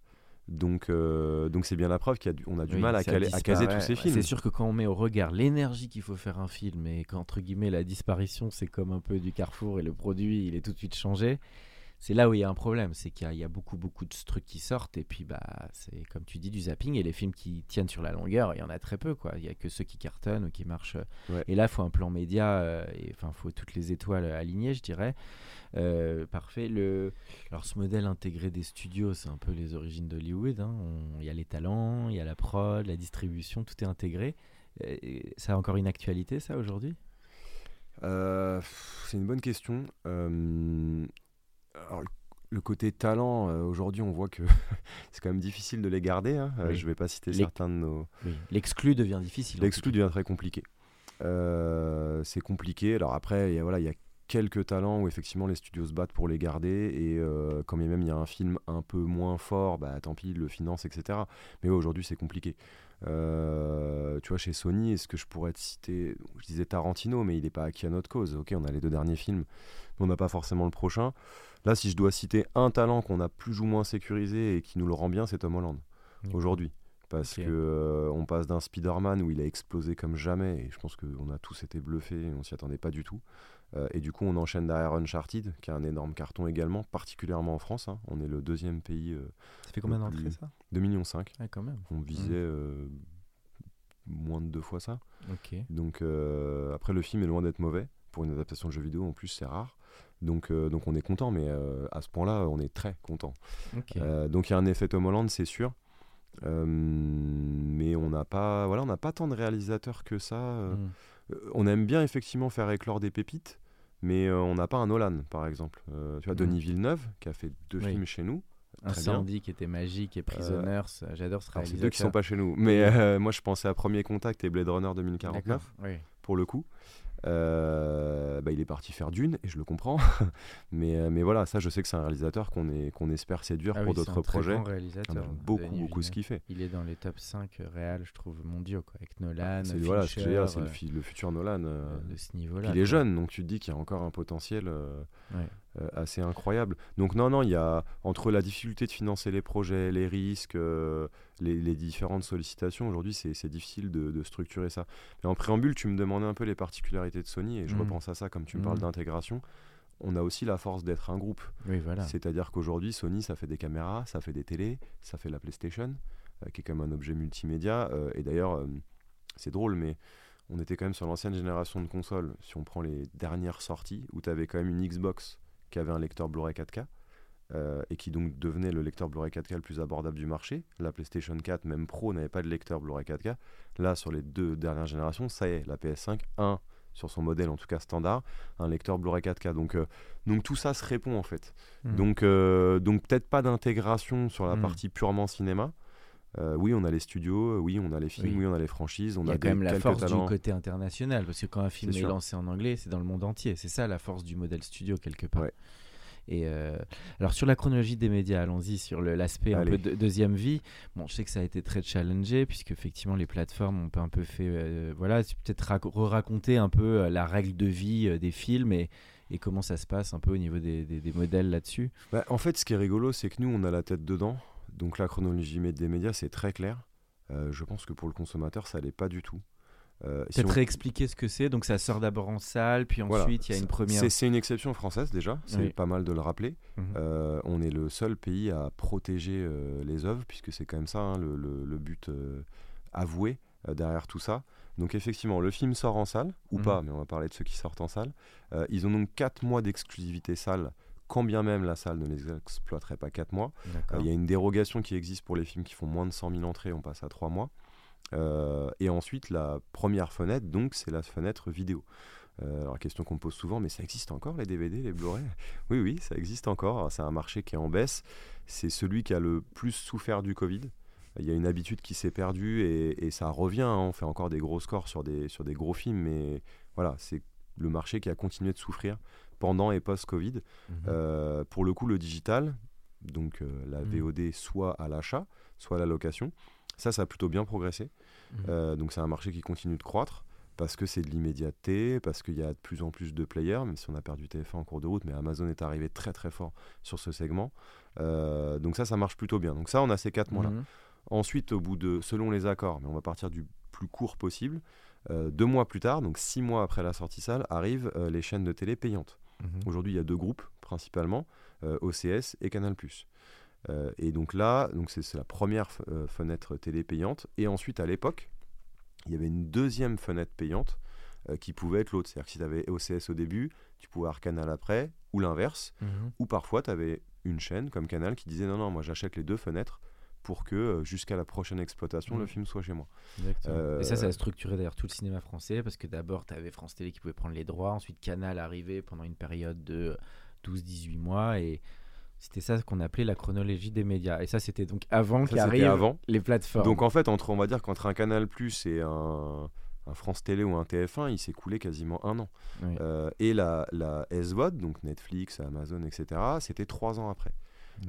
Donc, euh, donc c'est bien la preuve qu'on a du Oui, mal à, caler- à caser tous ces films. C'est sûr que quand on met au regard l'énergie qu'il faut faire un film et qu'entre guillemets la disparition c'est comme un peu du carrefour et le produit il est tout de suite changé, c'est là où il y a un problème. C'est qu'il y, a- il y a beaucoup beaucoup de trucs qui sortent et puis bah c'est comme tu dis du zapping et les films qui tiennent sur la longueur il y en a très peu quoi. Il y a que ceux qui cartonnent ou qui marchent. Ouais. Et là il faut un plan média euh, et enfin faut toutes les étoiles alignées je dirais. Euh, parfait. Le... Alors ce modèle intégré des studios, c'est un peu les origines d'Hollywood. hein. On- Il y a les talents, il y a la prod, la distribution, tout est intégré. Et ça a encore une actualité, ça, aujourd'hui? Euh, c'est une bonne question. Euh, alors, le- côté talent, euh, aujourd'hui, on voit que c'est quand même difficile de les garder. hein. Euh, Oui. je vais pas citer certains de nos. L'exclu devient difficile. L'exclu devient très compliqué. Euh, c'est compliqué. Alors après, il y a, voilà, il y a quelques talents où effectivement les studios se battent pour les garder. Et quand même il y a un film un peu moins fort, bah tant pis, ils le finance, etc. Mais ouais, aujourd'hui, c'est compliqué. Euh, tu vois, chez Sony, est-ce que je pourrais te citer Je disais Tarantino, mais il n'est pas acquis à notre cause. Ok, on a les deux derniers films, mais on n'a pas forcément le prochain. Là, si je dois citer un talent qu'on a plus ou moins sécurisé et qui nous le rend bien, c'est Tom Holland aujourd'hui. Parce Ok. que euh, on passe d'un Spider-Man où il a explosé comme jamais, et je pense qu'on a tous été bluffés, et on s'y attendait pas du tout. Euh, et du coup, on enchaîne derrière Uncharted, qui a un énorme carton également, particulièrement en France. hein. On est le deuxième pays, euh, Ça fait combien d'entrées, ça? 2 millions 5. Ouais, quand même. On visait moins de deux fois ça. Donc après, le film est loin d'être mauvais. Pour une adaptation de jeu vidéo, en plus, c'est rare. Donc, euh, donc on est content, mais euh, à ce point-là, on est très content. Euh, donc il y a un effet Tom Holland, c'est sûr. Mais on n'a pas, voilà, on n'a pas tant de réalisateurs que ça. Hmm. On aime bien effectivement faire éclore des pépites, mais on n'a pas un Nolan, par exemple. Tu vois, Mm. Denis Villeneuve, qui a fait deux Oui. films chez nous. Incendie qui était magique et Prisoners, euh, j'adore ce Alors, c'est réalisateur. deux qui sont pas chez nous. Mais euh, moi, je pensais à Premier Contact et Blade Runner 2049, D'accord. Oui. pour le coup. Euh, bah, il est parti faire Dune, et je le comprends. mais, euh, mais voilà, ça, je sais que c'est un réalisateur qu'on est, qu'on espère séduire Ah pour oui, d'autres projets. Ah, réalisateur. Beaucoup, beaucoup ce qu'il fait. Il est dans les top 5 réels, je trouve, mondiaux, quoi, avec Nolan, C'est voilà, ce que je veux dire, c'est le, fi- le futur Nolan. euh, euh, de ce niveau-là. il est jeune, donc tu te dis qu'il y a encore un potentiel. euh, Ouais. Euh, assez incroyable. Donc non, non, il y a entre la difficulté de financer les projets, les risques, euh, les, différentes sollicitations, aujourd'hui c'est difficile de, structurer ça. Mais en préambule, tu me demandais un peu les particularités de Sony, et je mmh. repense à ça comme tu me parles mmh. d'intégration. On a aussi la force d'être un groupe. Oui, voilà. C'est-à-dire qu'aujourd'hui, Sony, ça fait des caméras, ça fait des télés, ça fait la PlayStation, euh, qui est quand même un objet multimédia. et d'ailleurs, c'est drôle, mais on était quand même sur l'ancienne génération de consoles. Si on prend les dernières sorties, où tu avais quand même une Xbox qui avait un lecteur Blu-ray 4K. Euh, et qui donc devenait le lecteur Blu-ray 4K le plus abordable du marché. La PlayStation 4, même Pro, n'avait pas de lecteur Blu-ray 4K. Là, sur les deux dernières générations, ça y est, la PS5, 1 sur son modèle en tout cas standard, un lecteur Blu-ray 4K. Donc, euh, donc tout ça se répond en fait. Hmm. Donc, euh, donc peut-être pas d'intégration sur la hmm. partie purement cinéma. Oui, on a les studios, oui, on a les films, oui, on a les franchises. On Il y a, quand même la force du côté international, parce que quand un film est, lancé en anglais, c'est dans le monde entier. C'est ça la force du modèle studio quelque part. Et euh, alors sur la chronologie des médias, allons-y sur l'aspect un peu de, deuxième vie. Bon, je sais que ça a été très challengé puisque effectivement les plateformes ont un peu fait, euh, voilà, peut-être re-raconter un peu euh, la règle de vie des films et, et, comment ça se passe un peu au niveau des, des, modèles là-dessus. Bah, en fait, ce qui est rigolo, c'est que nous, on a la tête dedans. Donc la chronologie des médias, c'est très clair. je pense que pour le consommateur, ça l'est pas du tout. Euh, Peut-être réexpliquer ce que c'est. Donc ça sort d'abord en salle, puis ensuite il y a une première. C'est une exception française déjà, c'est pas mal de le rappeler. Mhm. Euh, on est le seul pays à protéger euh, les œuvres, puisque c'est quand même ça hein, le, but avoué derrière tout ça. Donc effectivement, le film sort en salle, ou mhm. pas, mais on va parler de ceux qui sortent en salle. ils ont donc 4 mois d'exclusivité salle quand bien même la salle ne les exploiterait pas 4 mois. Il y a une dérogation qui existe pour les films qui font moins de 100 000 entrées, on passe à 3 mois. Euh, et ensuite, la première fenêtre, donc, c'est la fenêtre vidéo. Euh, alors, question qu'on me pose souvent, mais ça existe encore les DVD, les Blu-ray? Oui, oui, ça existe encore. C'est un marché qui est en baisse. C'est celui qui a le plus souffert du Covid. Il y a une habitude qui s'est perdue et, ça revient. Hein. On fait encore des gros scores sur des, sur des gros films, mais voilà, c'est le marché qui a continué de souffrir pendant et post-Covid. Mhm. Euh, pour le coup, le digital, donc la mhm. VOD, soit à l'achat, soit à la location, ça, ça a plutôt bien progressé. Mhm. Euh, donc c'est un marché qui continue de croître parce que c'est de l'immédiateté, parce qu'il y a de plus en plus de players, même si on a perdu TF1 en cours de route, mais Amazon est arrivé très très fort sur ce segment. Euh, donc ça, ça marche plutôt bien. Donc ça, on a ces quatre mois-là. Ensuite, au bout de, selon les accords, mais on va partir du plus court possible, euh, deux mois plus tard, donc six mois après la sortie salle, arrivent les chaînes de télé payantes. Mhm. Aujourd'hui, il y a deux groupes principalement, OCS et Canal+. Euh, et donc là, donc c'est la première euh, fenêtre télé payante. Et ensuite, à l'époque, il y avait une deuxième fenêtre payante euh, qui pouvait être l'autre. C'est-à-dire que si tu avais OCS au début, tu pouvais avoir Canal après, ou l'inverse. Mhm. Ou parfois, tu avais une chaîne comme Canal qui disait non, non, moi j'achète les deux fenêtres pour que jusqu'à la prochaine exploitation, le mhm. film soit chez moi. et ça, ça a structuré d'ailleurs tout le cinéma français, parce que d'abord, tu avais France Télé qui pouvait prendre les droits, ensuite Canal arrivait pendant une période de 12-18 mois, et c'était ça qu'on appelait la chronologie des médias. Et ça, c'était donc avant qu'arrivent les plateformes. Donc en fait, entre, on va dire qu'entre un Canal Plus et un, France Télé ou un TF1, il s'est coulé quasiment un an. Euh, et la, la SVOD, donc Netflix, Amazon, etc., c'était trois ans après.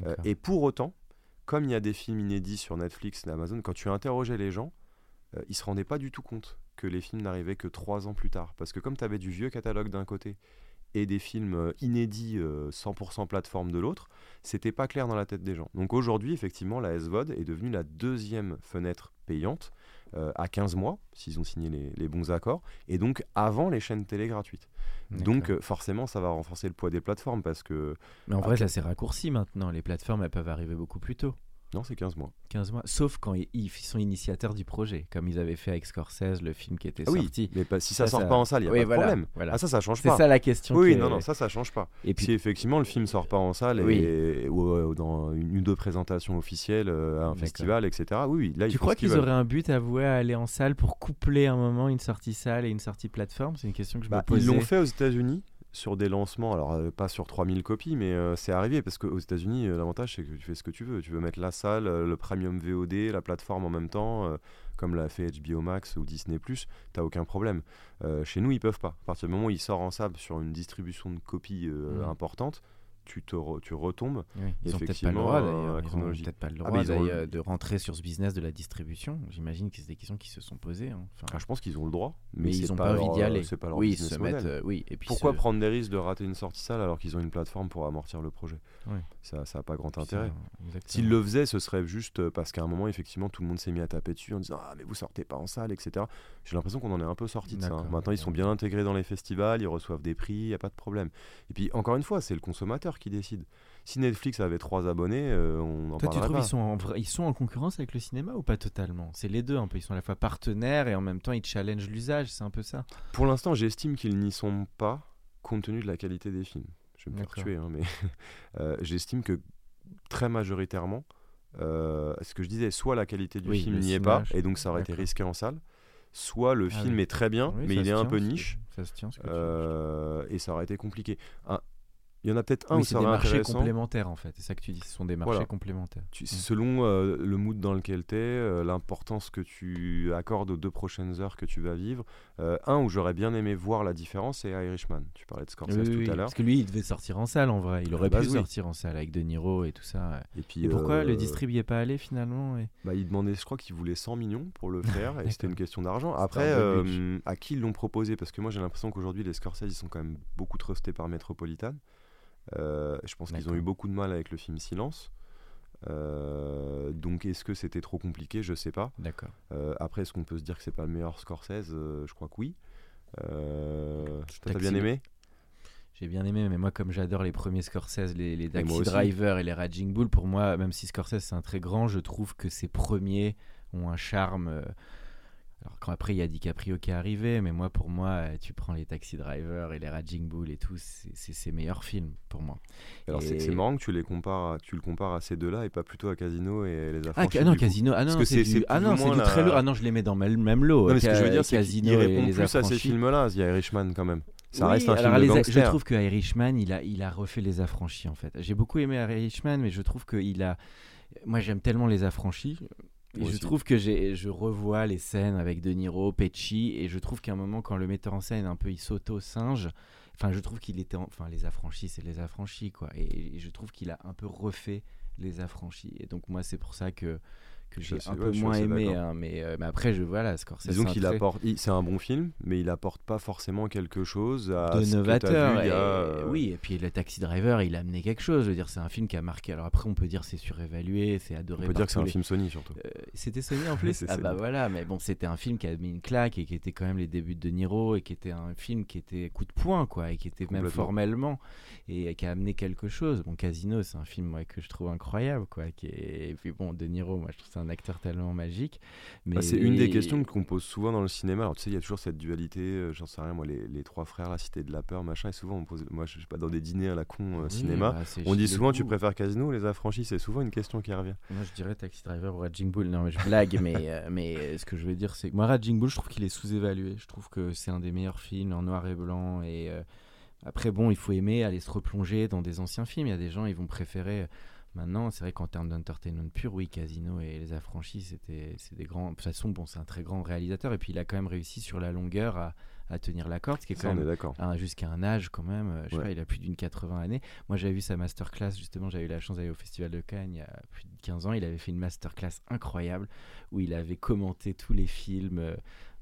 Euh, et pour autant, comme il y a des films inédits sur Netflix et Amazon, quand tu interrogeais les gens, euh, ils se rendaient pas du tout compte que les films n'arrivaient que trois ans plus tard. Parce que comme tu avais du vieux catalogue d'un côté et des films euh, inédits 100% euh, plateforme de l'autre, c'était pas clair dans la tête des gens. Donc aujourd'hui, effectivement, la SVOD est devenue la deuxième fenêtre payante euh, à 15 mois, s'ils ont signé les, bons accords, et donc avant les chaînes télé gratuites. Donc forcément, ça va renforcer le poids des plateformes parce que... Mais en vrai, ça s'est raccourci maintenant. Les plateformes, elles peuvent arriver beaucoup plus tôt. Non, c'est 15 mois. 15 mois, sauf quand ils, sont initiateurs du projet, comme ils avaient fait avec Scorsese, le film qui était ah sorti. Oui, mais si ça, sort pas en salle, il n'y a pas de problème. Ah, ça, ça change pas. C'est ça la question. Oui, non, non, ça, ça change pas. Et puis... Si effectivement le film sort pas en salle et, ou, dans une ou deux présentations officielles euh, à un festival, etc. Oui, là, Tu crois qu'ils auraient un but avoué à aller en salle pour coupler un moment une sortie salle et une sortie plateforme? C'est une question que je me bah, posais. Ils l'ont fait aux États-Unis sur des lancements, alors euh, pas sur 3000 copies, mais euh, c'est arrivé parce qu'aux États-Unis, euh, l'avantage c'est que tu fais ce que tu veux. Tu veux mettre la salle, le premium VOD, la plateforme en même temps, comme l'a fait HBO Max ou Disney, t'as aucun problème. chez nous, ils peuvent pas. À partir du moment où il sort en sable sur une distribution de copies mmh. importante, tu, te tu retombes. Ils n'ont peut-être pas le droit d'ailleurs. Ils n'ont peut-être pas le droit de rentrer sur ce business de la distribution. J'imagine que c'est des questions qui se sont posées. Hein. Ah, je pense qu'ils ont le droit, mais, ils n'ont pas, envie d'y aller. C'est pas leur oui, se mettent, oui. Et puis Pourquoi prendre des risques de rater une sortie salle alors qu'ils ont une plateforme pour amortir le projet? Ça n'a pas grand intérêt. S'ils le faisaient, ce serait juste parce qu'à un moment, effectivement, tout le monde s'est mis à taper dessus en disant Ah, mais vous sortez pas en salle, etc. J'ai l'impression qu'on en est un peu sorti de ça. Hein. Maintenant, ils sont bien intégrés dans les festivals, ils reçoivent des prix, il n'y a pas de problème. Et puis, encore une fois, c'est le consommateur qui décide. Si Netflix avait trois abonnés, euh, on en Toi, tu trouves Ils sont, en, ils sont en concurrence avec le cinéma ou pas totalement? C'est les deux un peu. Ils sont à la fois partenaires et en même temps ils challengent l'usage, c'est un peu ça. Pour l'instant, j'estime qu'ils n'y sont pas compte tenu de la qualité des films. Je vais me faire tuer, hein, mais euh, j'estime que très majoritairement, euh, ce que je disais, soit la qualité du film n'y est pas, et donc ça aurait été risqué en salle, soit le ah film est très bien, mais il est un peu niche, ça se tient, euh, et ça aurait été compliqué. Il y en a peut-être un oui, où ça des marchés complémentaires en fait, c'est ça que tu dis, ce sont des marchés complémentaires. Tu. Selon euh, le mood dans lequel tu es, euh, l'importance que tu accordes aux deux prochaines heures que tu vas vivre. Euh, un où j'aurais bien aimé voir la différence, c'est Irishman. Tu parlais de Scorsese tout à l'heure. Parce que lui, il devait sortir en salle en vrai, il aurait pu sortir en salle avec De Niro et tout ça. Et, puis, pourquoi le distribuait pas allé finalement et... bah, Il demandait, je crois qu'il voulait 100 millions pour le faire, et c'était une question d'argent. Après, à qui ils l'ont proposé? Parce que moi j'ai l'impression qu'aujourd'hui les Scorsese ils sont quand même beaucoup trustés par Metropolitan. Euh, je pense qu'ils ont eu beaucoup de mal avec le film Silence. Euh, donc est-ce que c'était trop compliqué? Je sais pas. D'accord. Euh, après, est-ce qu'on peut se dire que c'est pas le meilleur Scorsese? Je crois que oui. T'as bien aimé? J'ai bien aimé, mais moi, comme j'adore les premiers Scorsese, les, les Taxi Driver et les Raging Bull, pour moi, même si Scorsese c'est un très grand, je trouve que ces premiers ont un charme alors quand après il y a DiCaprio qui est arrivé, mais moi pour moi, euh, tu prends les Taxi Driver et les Raging Bull et tout, c'est ses meilleurs films pour moi. Alors c'est marrant que tu les compares, tu le compares à ces deux-là et pas plutôt à Casino et les Affranchis. Ah non, Casino, ah non, c'est du, ah non, du très lourd. Ah non, je les mets dans le même lot. Non, mais ce que je veux dire, c'est qu'il répond plus à ces films-là. Il y a Irishman quand même. Ça reste un film de gangster. Je trouve que Irishman, il a, il a refait les affranchis en fait. J'ai beaucoup aimé Irishman, mais je trouve qu'il a. Moi, j'aime tellement les affranchis je trouve que je revois les scènes avec De Niro, Pecci, et je trouve qu'à un moment, quand le metteur en scène, un peu, il s'auto-singe, enfin, je trouve qu'il était. Enfin, les affranchis, c'est les affranchis, quoi. et, je trouve qu'il a un peu refait les affranchis. Et donc, moi, c'est pour ça que que j'ai un peu moins aimé, hein, mais, euh, mais, après, je voilà, Scorsese. Disons qu'il apporte, c'est un bon film, mais il apporte pas forcément quelque chose à de novateur. Euh, oui, et puis le Taxi Driver, il a amené quelque chose. Je veux dire, c'est un film qui a marqué. Alors après, on peut dire c'est surévalué, c'est adoré. On peut dire que c'est un film Sony surtout. Euh, c'était Sony en plus. ah bah voilà, mais bon, c'était un film qui a mis une claque et qui était quand même les débuts de Niro et qui était un film qui était coup de poing quoi, et qui était même formellement et qui a amené quelque chose. Bon, Casino, c'est un film que je trouve incroyable quoi. Qui est... Et puis bon, De Niro, moi je trouve ça un acteur tellement magique. Mais bah, c'est une des questions qu'on pose souvent dans le cinéma. Alors tu sais, il y a toujours cette dualité, euh, j'en sais rien, moi, les, les, trois frères, la cité de la peur, machin. Et souvent, on pose, moi, je sais pas, dans des dîners à la con euh, cinéma, bah, on dit souvent, tu préfères Casino ou les affranchis? C'est souvent une question qui revient. Moi, je dirais Taxi Driver ou Raging Bull. Non, mais je blague, mais, euh, mais ce que je veux dire, c'est que moi, Raging Bull, je trouve qu'il est sous-évalué. Je trouve que c'est un des meilleurs films en noir et blanc et après, bon, il faut aimer aller se replonger dans des anciens films. Il y a des gens, ils vont préférer. Maintenant, c'est vrai qu'en termes d'entertainment pur, oui, Casino et Les Affranchis, c'était c'est des grands. De toute façon, bon, c'est un très grand réalisateur. Et puis, il a quand même réussi sur la longueur à, à tenir la corde, ce qui est quand même jusqu'à un âge quand même. Euh, je sais pas, il a plus d'une 80 années. Moi, j'avais vu sa masterclass justement. J'avais eu la chance d'aller au Festival de Cannes il y a plus de 15 ans. Il avait fait une masterclass incroyable où il avait commenté tous les films. Euh,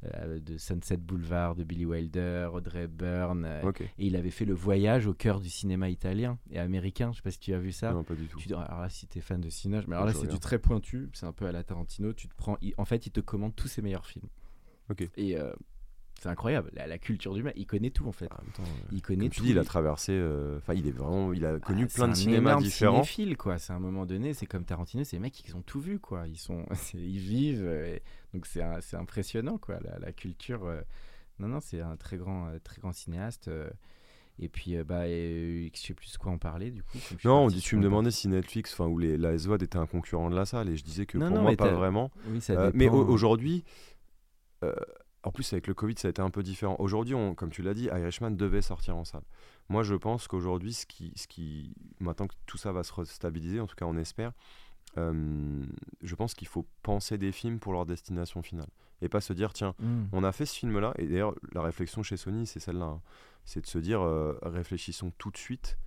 euh, de Sunset Boulevard de Billy Wilder, Audrey Byrne. Euh, et il avait fait le voyage au cœur du cinéma italien et américain. Je sais pas si tu as vu ça. Non, pas du tout. alors là, si tu es fan de cinéma, mais alors là, c'est du très pointu. C'est un peu à la Tarantino. Tu te prends, en fait, il te commande tous ses meilleurs films. Ok. Et euh, c'est incroyable la, culture du mal il connaît tout en fait. Ah, il connaît tu dis il a traversé euh, enfin il est vraiment il a connu ah, plein de cinémas différents. quoi. C'est un moment donné c'est comme Tarantino ces mecs ils ont tout vu quoi. Ils sont ils vivent euh, donc c'est c'est impressionnant quoi la, culture euh, non non c'est un très grand très grand cinéaste et puis, bah, je sais plus quoi en parler du coup. Non, tu me demandais si Netflix, enfin, où les, la SVOD était un concurrent de la salle, et je disais que pour moi, pas vraiment. Oui, ça mais aujourd'hui, en plus, avec le Covid, ça a été un peu différent. Aujourd'hui, comme tu l'as dit, Irishman devait sortir en salle. Moi, je pense qu'aujourd'hui, ce qui, ce qui, maintenant que tout ça va se stabiliser, en tout cas, on espère, euh, je pense qu'il faut penser des films pour leur destination finale. Et pas se dire, tiens, hmm. on a fait ce film-là. Et d'ailleurs, la réflexion chez Sony, c'est celle-là. Hein. C'est de se dire, euh, réfléchissons tout de suite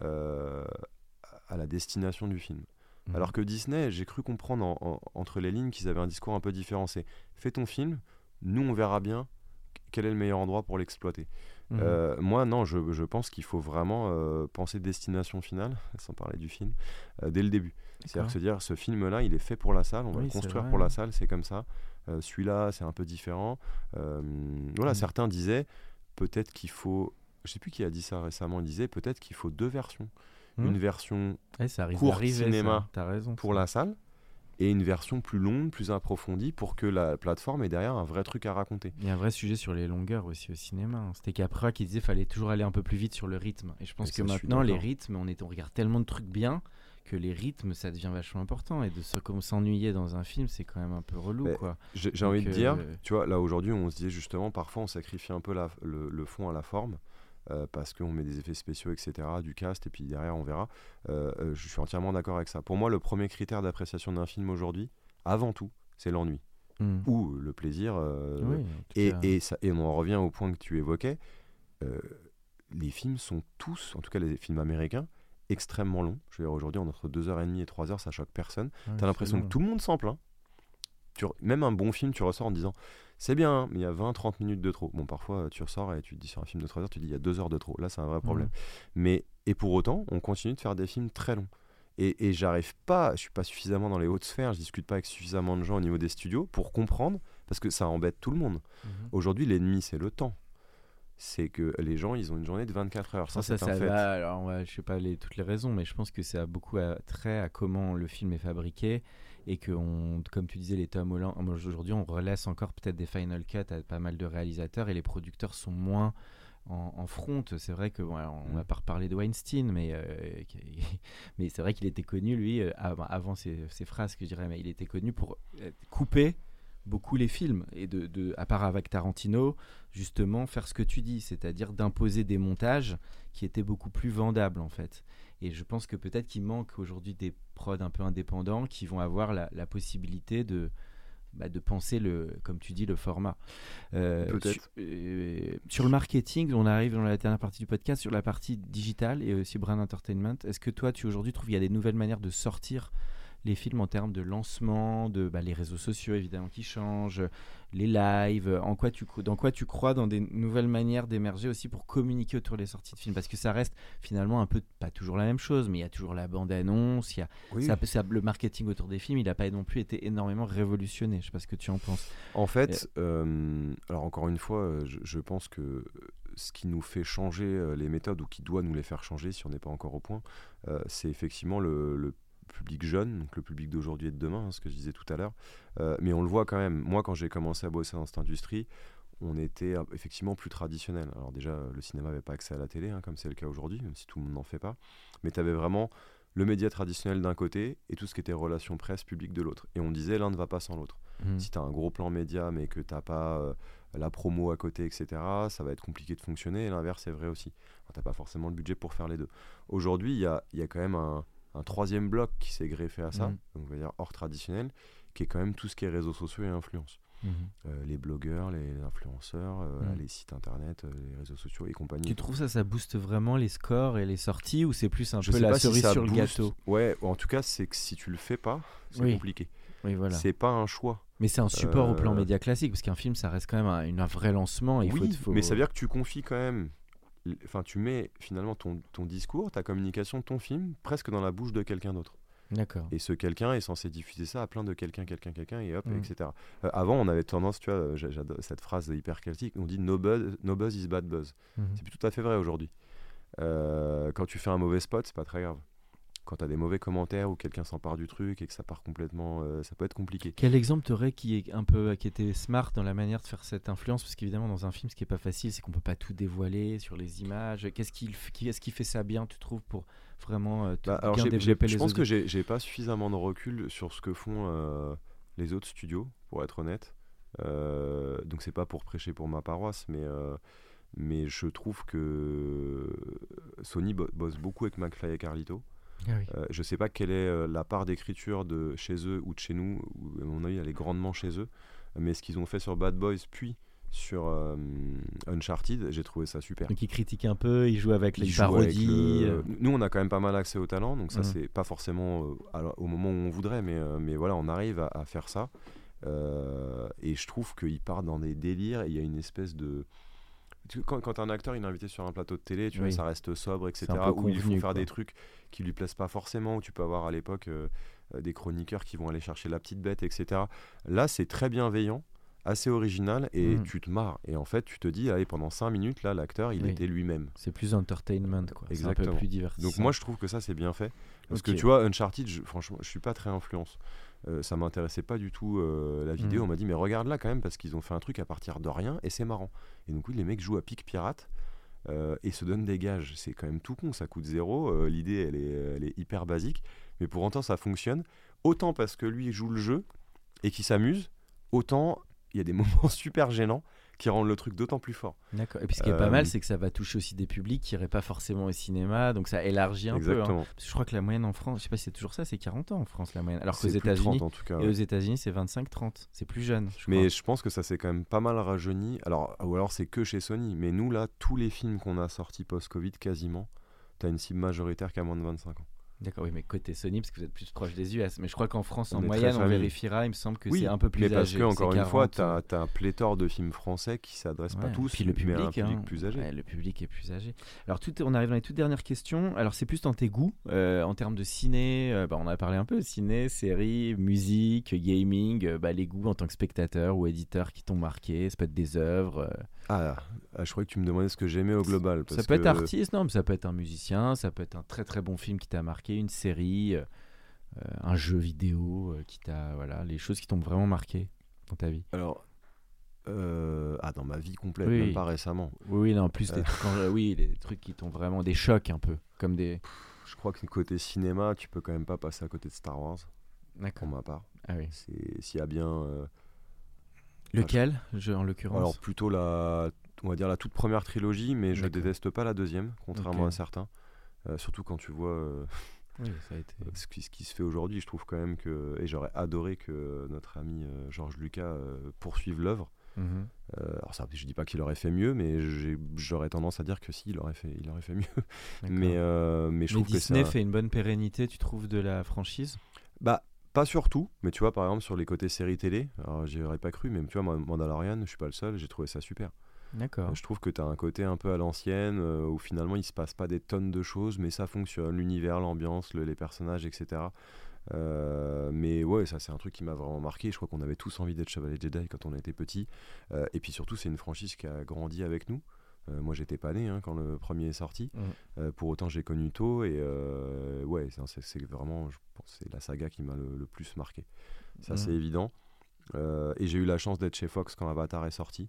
à la destination du film. Mhm. Alors que Disney, j'ai cru comprendre en- en- entre les lignes qu'ils avaient un discours un peu différent. C'est fais ton film, nous on verra bien quel est le meilleur endroit pour l'exploiter. Mhm. Euh, moi, non, je, je pense qu'il faut vraiment euh, penser destination finale, sans parler du film, euh, dès le début. C'est-à-dire D'accord. se dire, ce film-là, il est fait pour la salle, on va le construire pour la salle, c'est comme ça. Celui-là, c'est un peu différent. Voilà, Mm. certains disaient, peut-être qu'il faut... Je sais plus qui a dit ça récemment, il disait peut-être qu'il faut deux versions. Mhm. Une version ça arrive court cinéma ça. T'as raison. pour ça. la salle et une version plus longue, plus approfondie pour que la plateforme ait derrière un vrai truc à raconter. Il y a un vrai sujet sur les longueurs aussi au cinéma. hein. C'était Capra qui disait qu'il fallait toujours aller un peu plus vite sur le rythme. Et je pense Et que maintenant, les rythmes, on, est, on regarde tellement de trucs bien que les rythmes, ça devient vachement important. Et de s'ennuyer dans un film, c'est quand même un peu relou. Mais quoi. J'ai j'ai envie de dire, euh, tu vois, là aujourd'hui, on se disait justement, parfois on sacrifie un peu la- le, le fond à la forme. Euh, parce qu'on met des effets spéciaux, etc., du cast, et puis derrière on verra. Euh, euh, je suis entièrement d'accord avec ça. Pour moi, le premier critère d'appréciation d'un film aujourd'hui, avant tout, c'est l'ennui Hmm. ou le plaisir. Oui, et, cas. et, ça, et on en revient au point que tu évoquais. les films sont tous, en tout cas les films américains, extrêmement longs. Je veux dire, aujourd'hui, entre 2h30 et 3h, ça choque personne. Ouais, T'as l'impression que tout le monde s'en plaint. Tu même un bon film, tu ressors en disant c'est bien, hein, mais il y a 20-30 minutes de trop. Bon, parfois, tu ressors et tu te dis sur un film de 3 heures, tu te dis il y a 2 heures de trop. Là, c'est un vrai problème. Mhm. Mais, et pour autant, on continue de faire des films très longs. Et, et j'arrive pas, je suis pas suffisamment dans les hautes sphères, je discute pas avec suffisamment de gens au niveau des studios pour comprendre, parce que ça embête tout le monde. Mhm. Aujourd'hui, l'ennemi, c'est le temps. C'est que les gens, ils ont une journée de 24 heures. Ça, ça, c'est ça un fait. va. Alors, ouais, je sais pas les, toutes les raisons, mais je pense que ça a beaucoup à- trait à comment le film est fabriqué et que, on, comme tu disais, les Tom Holland, aujourd'hui, on relaisse encore peut-être des final cuts à pas mal de réalisateurs et les producteurs sont moins en, en front. C'est vrai que, bon, alors, on Mm. va pas reparler de Weinstein, mais, euh, mais c'est vrai qu'il était connu, lui, euh, avant, avant ses, ses phrases, que je dirais, mais il était connu pour euh, couper beaucoup les films et de, de à part avec Tarantino justement faire ce que tu dis c'est-à-dire d'imposer des montages qui étaient beaucoup plus vendables en fait et je pense que peut-être qu'il manque aujourd'hui des prods un peu indépendants qui vont avoir la, la possibilité de bah, de penser le comme tu dis le format Euh, Peut-être. sur, euh, sur le marketing on arrive dans la dernière partie du podcast sur la partie digitale et aussi brand entertainment est-ce que toi tu aujourd'hui trouves qu'il y a des nouvelles manières de sortir les films en termes de lancement, de bah, les réseaux sociaux évidemment qui changent, les lives, en quoi tu, dans quoi tu crois dans des nouvelles manières d'émerger aussi pour communiquer autour des sorties de films? Parce que ça reste finalement un peu, pas toujours la même chose, mais il y a toujours la bande-annonce, il y a, Oui. ça, ça- le marketing autour des films, il n'a pas non plus été énormément révolutionné. Je sais pas ce que tu en penses. En fait, euh, alors encore une fois, euh, je, je pense que euh, ce qui nous fait changer euh, les méthodes ou qui doit nous les faire changer si on n'est pas encore au point, euh, c'est effectivement le, le public jeune, donc le public d'aujourd'hui et de demain, hein, ce que je disais tout à l'heure. Euh, mais on le voit quand même. Moi, quand j'ai commencé à bosser dans cette industrie, on était euh, effectivement plus traditionnel. Alors déjà, le cinéma n'avait pas accès à la télé, hein, comme c'est le cas aujourd'hui, même si tout le monde n'en fait pas. Mais tu avais vraiment le média traditionnel d'un côté et tout ce qui était relations presse publique de l'autre. Et on disait l'un ne va pas sans l'autre. Mhm. Si tu as un gros plan média mais que tu n'as pas euh, la promo à côté, etc., ça va être compliqué de fonctionner. Et l'inverse est vrai aussi. tu n'as pas forcément le budget pour faire les deux. Aujourd'hui, il y a, il y a quand même un, un troisième bloc qui s'est greffé à ça, Mhm. donc on va dire hors traditionnel, qui est quand même tout ce qui est réseaux sociaux et influence. Mhm. Euh, les blogueurs, les influenceurs, euh, Mhm. les sites internet, euh, les réseaux sociaux et compagnie. Tu trouves ça, ça booste vraiment les scores et les sorties ou c'est plus un Je peu la si cerise sur le gâteau? Ouais, en tout cas, c'est que si tu le fais pas, c'est Oui. compliqué. Oui, voilà. C'est pas un choix. Mais c'est un support au plan média classique parce qu'un film, ça reste quand même un, un vrai lancement. et oui, faut, faut- mais ça veut dire que tu confies quand même. Enfin, tu mets finalement ton, ton discours, ta communication, ton film, presque dans la bouche de quelqu'un d'autre. D'accord. Et ce quelqu'un est censé diffuser ça à plein de quelqu'un, quelqu'un, quelqu'un, et hop, etc. Euh, avant, on avait tendance, tu vois, euh, j'a- j'adore cette phrase hyper celtique, on dit no buzz, no buzz is bad buzz. Mhm. C'est plus tout à fait vrai aujourd'hui. Euh, quand tu fais un mauvais spot, c'est pas très grave. Quand tu as des mauvais commentaires ou quelqu'un s'empare du truc et que ça part complètement, euh, ça peut être compliqué. Quel exemple t'aurais qui est un peu qui était smart dans la manière de faire cette influence? Parce qu'évidemment dans un film, ce qui est pas facile, c'est qu'on peut pas tout dévoiler sur les images. Qu'est-ce qui, fait ça bien, tu trouves, pour vraiment euh, te- Bah, alors bien je pense que audiences j'ai pas suffisamment de recul sur ce que font euh, les autres studios, pour être honnête. Euh, donc c'est pas pour prêcher pour ma paroisse, mais, mais je trouve que Sony bo- bosse beaucoup avec McFly et Carlito. Ah oui. Euh, je sais pas quelle est euh, la part d'écriture de chez eux ou de chez nous, ou, à mon avis elle est grandement chez eux, mais ce qu'ils ont fait sur Bad Boys puis sur euh, Uncharted, j'ai trouvé ça super. Donc il critique un peu, il joue avec les avec parodies. le- Nous, on a quand même pas mal accès au talent, donc ça, Mhm. c'est pas forcément euh, au moment où on voudrait, mais, euh, mais voilà, on arrive à, à faire ça. Et je trouve qu'il part dans des délires il y a une espèce de. Quand, un acteur il est invité sur un plateau de télé, tu vois, ça reste sobre, etc. Où il faut convenu, faire quoi. des trucs qui lui plaisent pas forcément. Où tu peux avoir à l'époque euh, des chroniqueurs qui vont aller chercher la petite bête, etc. Là, c'est très bienveillant, assez original et Mhm. tu te marres. Et en fait, tu te dis, allez, pendant 5 minutes, là, l'acteur, il Oui. était lui-même. C'est plus entertainment, quoi. C'est un peu Exactement. plus divertissant. Donc moi je trouve que ça c'est bien fait. Parce que tu vois, Uncharted, je- franchement, je suis pas très influence. Euh, ça m'intéressait pas du tout euh, la vidéo. Mhm. On m'a dit mais regarde là quand même parce qu'ils ont fait un truc à partir de rien et c'est marrant. Et donc oui les mecs jouent à pic pirate euh, et se donnent des gages. C'est quand même tout con, ça coûte zéro. L'idée elle est, elle est hyper basique, mais pour autant ça fonctionne. Autant parce que lui joue le jeu et qu'il s'amuse, autant il y a des moments super gênants qui rendent le truc d'autant plus fort. D'accord. Et puis ce qui est pas mal, Euh, c'est que ça va toucher aussi des publics qui n'iraient pas forcément au cinéma, donc ça élargit un peu. hein. Exactement. Parce que je crois que la moyenne en France, je sais pas si c'est toujours ça, c'est 40 ans en France la moyenne. Alors qu'aux C'est plus de 30 États-Unis, en tout cas. et aux États-Unis c'est 25-30. C'est plus jeune. Je Mais crois. je pense que ça s'est quand même pas mal rajeuni. Alors, ou alors c'est que chez Sony. Mais nous, là, tous les films qu'on a sortis post-Covid, quasiment, t'as une cible majoritaire qui a moins de 25 ans. D'accord, oui, mais côté Sony, parce que vous êtes plus proche des US. Mais je crois qu'en France, On en moyenne, on vérifiera. Il me semble que oui, c'est un peu plus mais parce âgé. que, encore une fois, 40, t'as as un pléthore de films français qui s'adressent pas tous, Puis le public, mais à un public hein. plus âgé. Ouais, le public est plus âgé. Alors, tout, on arrive dans les toutes dernières questions. Alors, c'est plus dans tes goûts. euh, en termes de ciné, euh, bah, on a parlé un peu ciné, séries, musique, gaming, euh, bah, les goûts en tant que spectateur ou éditeur qui t'ont marqué. Ça peut être des œuvres. Ah, ah, je croyais que tu me demandais ce que j'aimais au global. ça peut être que- artiste, non, mais ça peut être un musicien, ça peut être un très très bon film qui t'a marqué, une série, euh, euh, un jeu vidéo euh, qui t'a. Voilà, les choses qui t'ont vraiment marqué dans ta vie. Alors, euh, ah, dans ma vie complète, Oui. même pas récemment. Oui, oui, non, en plus, des trucs, oui, des trucs qui t'ont vraiment. des chocs un peu. Comme des. Je crois que côté cinéma, tu peux quand même pas passer à côté de Star Wars, pour D'accord. ma part. Ah oui. S'il y a bien. Lequel, je, en l'occurrence Alors plutôt la, on va dire la toute première trilogie, mais je déteste pas la deuxième, contrairement à certains. Euh, surtout quand tu vois euh, Oui, ça a été. ce, qui, ce qui se fait aujourd'hui, je trouve quand même que, et j'aurais adoré que notre ami euh, Georges Lucas euh, poursuive l'œuvre. Mhm. Alors ça, je dis pas qu'il aurait fait mieux, mais j'aurais tendance à dire que si, il aurait fait, il aurait fait mieux. Mais, mais je Mais trouve que Disney ça, fait une bonne pérennité, tu trouves, de la franchise? Bah pas sur tout, mais tu vois par exemple sur les côtés séries télé, alors j'y aurais pas cru, mais tu vois Ma- Mandalorian, je suis pas le seul, j'ai trouvé ça super. D'accord. Je trouve que tu as un côté un peu à l'ancienne euh, où finalement il se passe pas des tonnes de choses, mais ça fonctionne, l'univers, l'ambiance, le- les personnages, etc. Euh, mais ouais, ça c'est un truc qui m'a vraiment marqué. Je crois qu'on avait tous envie d'être Chevalier Jedi quand on était petit. Euh, et puis surtout, c'est une franchise qui a grandi avec nous. Euh, moi, j'étais pas né hein, quand le premier est sorti. Mhm. Euh, pour autant, j'ai connu tôt et euh, ouais, c'est- c'est c'est vraiment, je pense, c'est la saga qui m'a le, le plus marqué. Ça, Mhm. c'est évident. Euh, et j'ai eu la chance d'être chez Fox quand Avatar est sorti.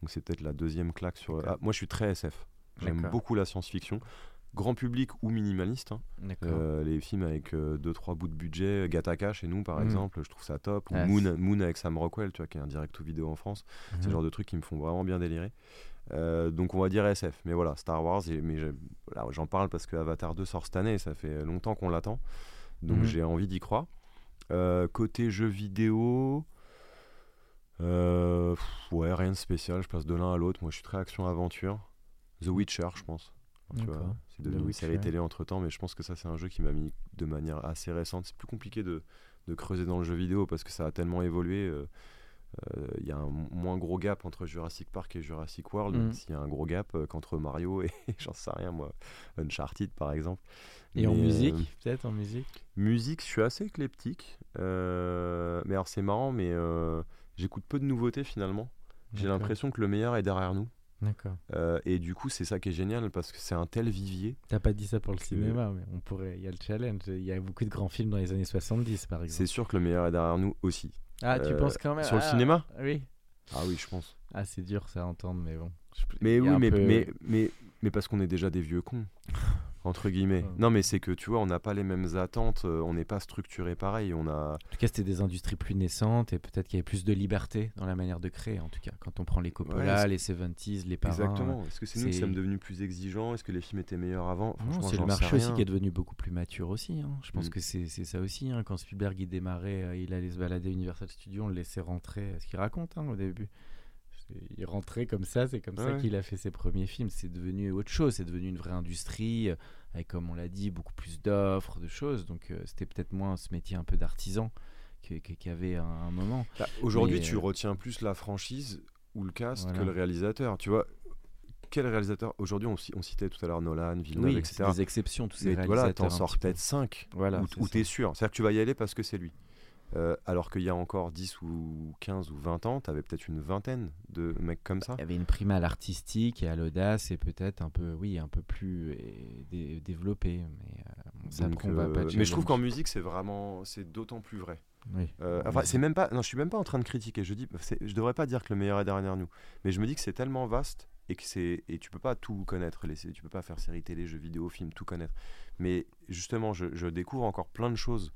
Donc c'est peut-être la deuxième claque sur. Ah, moi, je suis très SF. J'aime beaucoup la science-fiction. Grand public ou minimaliste. hein. Euh, les films avec 2-3 bouts de budget. Gattaca chez nous, par Mhm. exemple, je trouve ça top. Ou Ah, Moon, c'est- Moon avec Sam Rockwell, tu vois, qui est un direct ou vidéo en France. C'est Mhm. le genre de trucs qui me font vraiment bien délirer. Euh, donc on va dire SF. Mais voilà, Star Wars. mais j'en parle parce que Avatar 2 sort cette année. et Ça fait longtemps qu'on l'attend. Donc Mhm. j'ai envie d'y croire. Euh, côté jeux vidéo. euh, pff, ouais, rien de spécial. Je passe de l'un à l'autre. Moi, je suis très action-aventure. The Witcher, je pense. Tu vois, D'accord. c'est devenu une série télé entre temps, mais je pense que ça, c'est un jeu qui m'a mis de manière assez récente. C'est plus compliqué de, de creuser dans le jeu vidéo parce que ça a tellement évolué. Euh, euh, Il y a un mo- moins gros gap entre Jurassic Park et Jurassic World, même s'il y a un gros gap euh, qu'entre Mario et j'en sais rien, moi, Uncharted par exemple. Et en Mais, euh, musique, peut-être en musique? Musique, je suis assez éclectique. mais alors, c'est marrant, mais j'écoute peu de nouveautés finalement. J'ai l'impression que le meilleur est derrière nous. D'accord. Euh, et du coup, c'est ça qui est génial parce que c'est un tel vivier. T'as pas dit ça pour le cinéma, mais on pourrait. Il y a le challenge. Il y a beaucoup de grands films dans les années 70, par exemple. C'est sûr que le meilleur est derrière nous aussi. Ah, tu euh, penses quand même sur le Ah, cinéma Oui. Ah oui, je pense. Ah, c'est dur ça à entendre, mais bon. Mais oui, mais, peu- mais, mais, mais parce qu'on est déjà des vieux cons, entre guillemets. Ouais. Non, mais c'est que tu vois, on n'a pas les mêmes attentes, euh, on n'est pas structuré pareil. On a... En tout cas, c'était des industries plus naissantes et peut-être qu'il y avait plus de liberté dans la manière de créer, en tout cas. Quand on prend les Coppola, c'est- les 70s, les parrains. Exactement. Est-ce que c'est nous qui sommes devenus plus exigeants? Est-ce que les films étaient meilleurs avant? Non, Franchement, c'est le marché aussi qui est devenu beaucoup plus mature aussi. hein. Je pense Mm. que c'est c'est ça aussi. hein. Quand Spielberg il démarrait, euh, il allait se balader à Universal Studios, on le laissait rentrer. Ce qu'il raconte hein, au début. il rentrait comme ça, c'est comme ça Ouais. qu'il a fait ses premiers films. C'est devenu autre chose, c'est devenu une vraie industrie, euh, avec, comme on l'a dit, beaucoup plus d'offres, de choses. Donc euh, c'était peut-être moins ce métier un peu d'artisan qu'il y avait à un moment. Bah, Aujourd'hui, tu euh, retiens plus la franchise ou le cast Voilà. que le réalisateur. Tu vois, quel réalisateur Aujourd'hui, on, ci- on citait tout à l'heure Nolan, Villeneuve, Oui, etc. des exceptions, tous ces Mais voilà, réalisateurs. t'en un sors petit peu. peut-être 5 Voilà, où, où t'es sûr. C'est-à-dire que tu vas y aller parce que c'est lui. Euh, alors qu'il y a encore 10 ou 15 ou 20 ans, t'avais peut-être une vingtaine de mecs comme ça. Il y avait une prime à l'artistique et à l'audace et peut-être un peu, oui, un peu plus euh, dé- développé. Mais euh, Donc, euh, pas mais je trouve qu'en musique, c'est vraiment, c'est d'autant plus vrai. Oui. Euh, enfin, c'est même pas. Non, je suis même pas en train de critiquer. Je dis, je devrais pas dire que le meilleur est derrière nous, mais je me dis que c'est tellement vaste et que c'est et tu peux pas tout connaître. Les, tu peux pas faire séries télé, jeux vidéo, films, tout connaître. Mais justement, je, je découvre encore plein de choses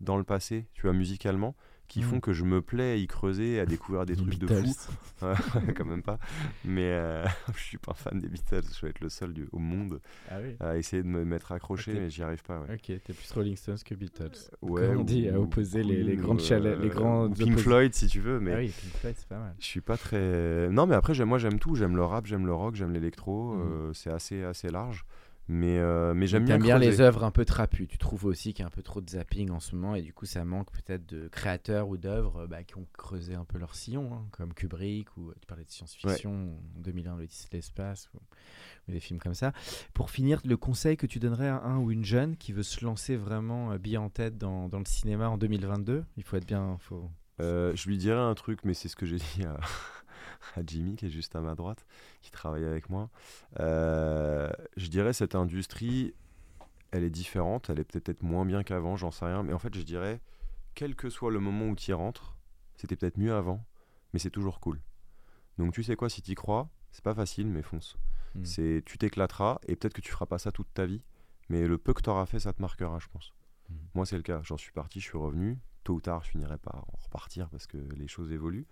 dans le passé, tu vois, musicalement, qui Mm. font que je me plais à y creuser, à découvrir des Les trucs de fou. Quand même pas. Mais euh, je suis pas un fan des Beatles. Je vais être le seul du- au monde Ah oui. à essayer de me mettre accroché, Ok. mais j'y arrive pas. Ouais. Ok, t'es plus Rolling Stones que Beatles. Ouais, Comme on dit, à ou- opposer les- les grandes ou, chalets- les euh, grandes ou Pink Floyd si tu veux, mais Ah oui, Pink Floyd, c'est pas mal. je suis pas très. Non, mais après, moi j'aime tout. J'aime le rap, j'aime le rock, j'aime l'électro. Mhm. euh, c'est assez, assez large. Mais, euh, mais j'aime bien. Bien les œuvres un peu trapues. Tu trouves aussi qu'il y a un peu trop de zapping en ce moment et du coup ça manque peut-être de créateurs ou d'œuvres bah, qui ont creusé un peu leur sillon, hein, comme Kubrick ou tu parlais de science-fiction, en 2001 l'Odyssée de l'espace ou, ou des films comme ça. Pour finir, le conseil que tu donnerais à un ou une jeune qui veut se lancer vraiment euh, bille en tête dans, dans le cinéma en 2022, il faut être bien, faut. Euh, je lui dirais un truc, mais c'est ce que j'ai dit à, à Jimmy, qui est juste à ma droite, qui travaille avec moi. Euh, je dirais cette industrie, elle est différente, elle est peut-être moins bien qu'avant, j'en sais rien. Mais en fait, je dirais, quel que soit le moment où tu y rentres, c'était peut-être mieux avant, mais c'est toujours cool. Donc tu sais quoi, si tu y crois, c'est pas facile, mais fonce. Hmm. C'est, tu t'éclateras, et peut-être que tu feras pas ça toute ta vie, mais le peu que tu auras fait, ça te marquera, je pense. Hmm. Moi, c'est le cas. J'en suis parti, je suis revenu. Tôt ou tard, je finirai par en repartir parce que les choses évoluent.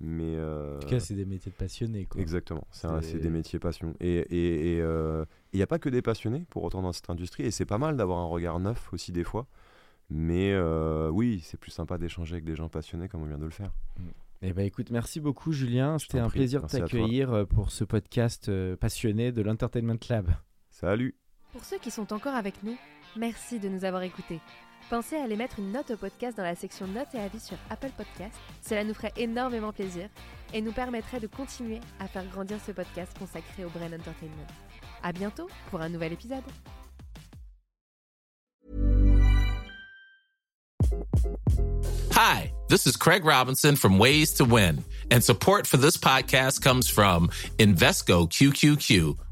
Mais euh, En tout cas, c'est des métiers de passionnés. Quoi. exactement, c'est, des métiers passion. Et il et, et, euh, il n'y a pas que des passionnés pour autant dans cette industrie. Et c'est pas mal d'avoir un regard neuf aussi des fois. Mais euh, oui, c'est plus sympa d'échanger avec des gens passionnés comme on vient de le faire. Eh ben, écoute, merci beaucoup Julien. C'était un prie. plaisir de t'accueillir euh, pour ce podcast euh, passionné de l'Entertainment Lab. Salut Pour ceux qui sont encore avec nous, merci de nous avoir écoutés. Pensez à aller mettre une note au podcast dans la section notes et avis sur Apple Podcast. Cela nous ferait énormément plaisir et nous permettrait de continuer à faire grandir ce podcast consacré au Brain Entertainment. À bientôt pour un nouvel épisode. Hi, this is Craig Robinson from Ways to Win, and support for this podcast comes from Invesco QQQ,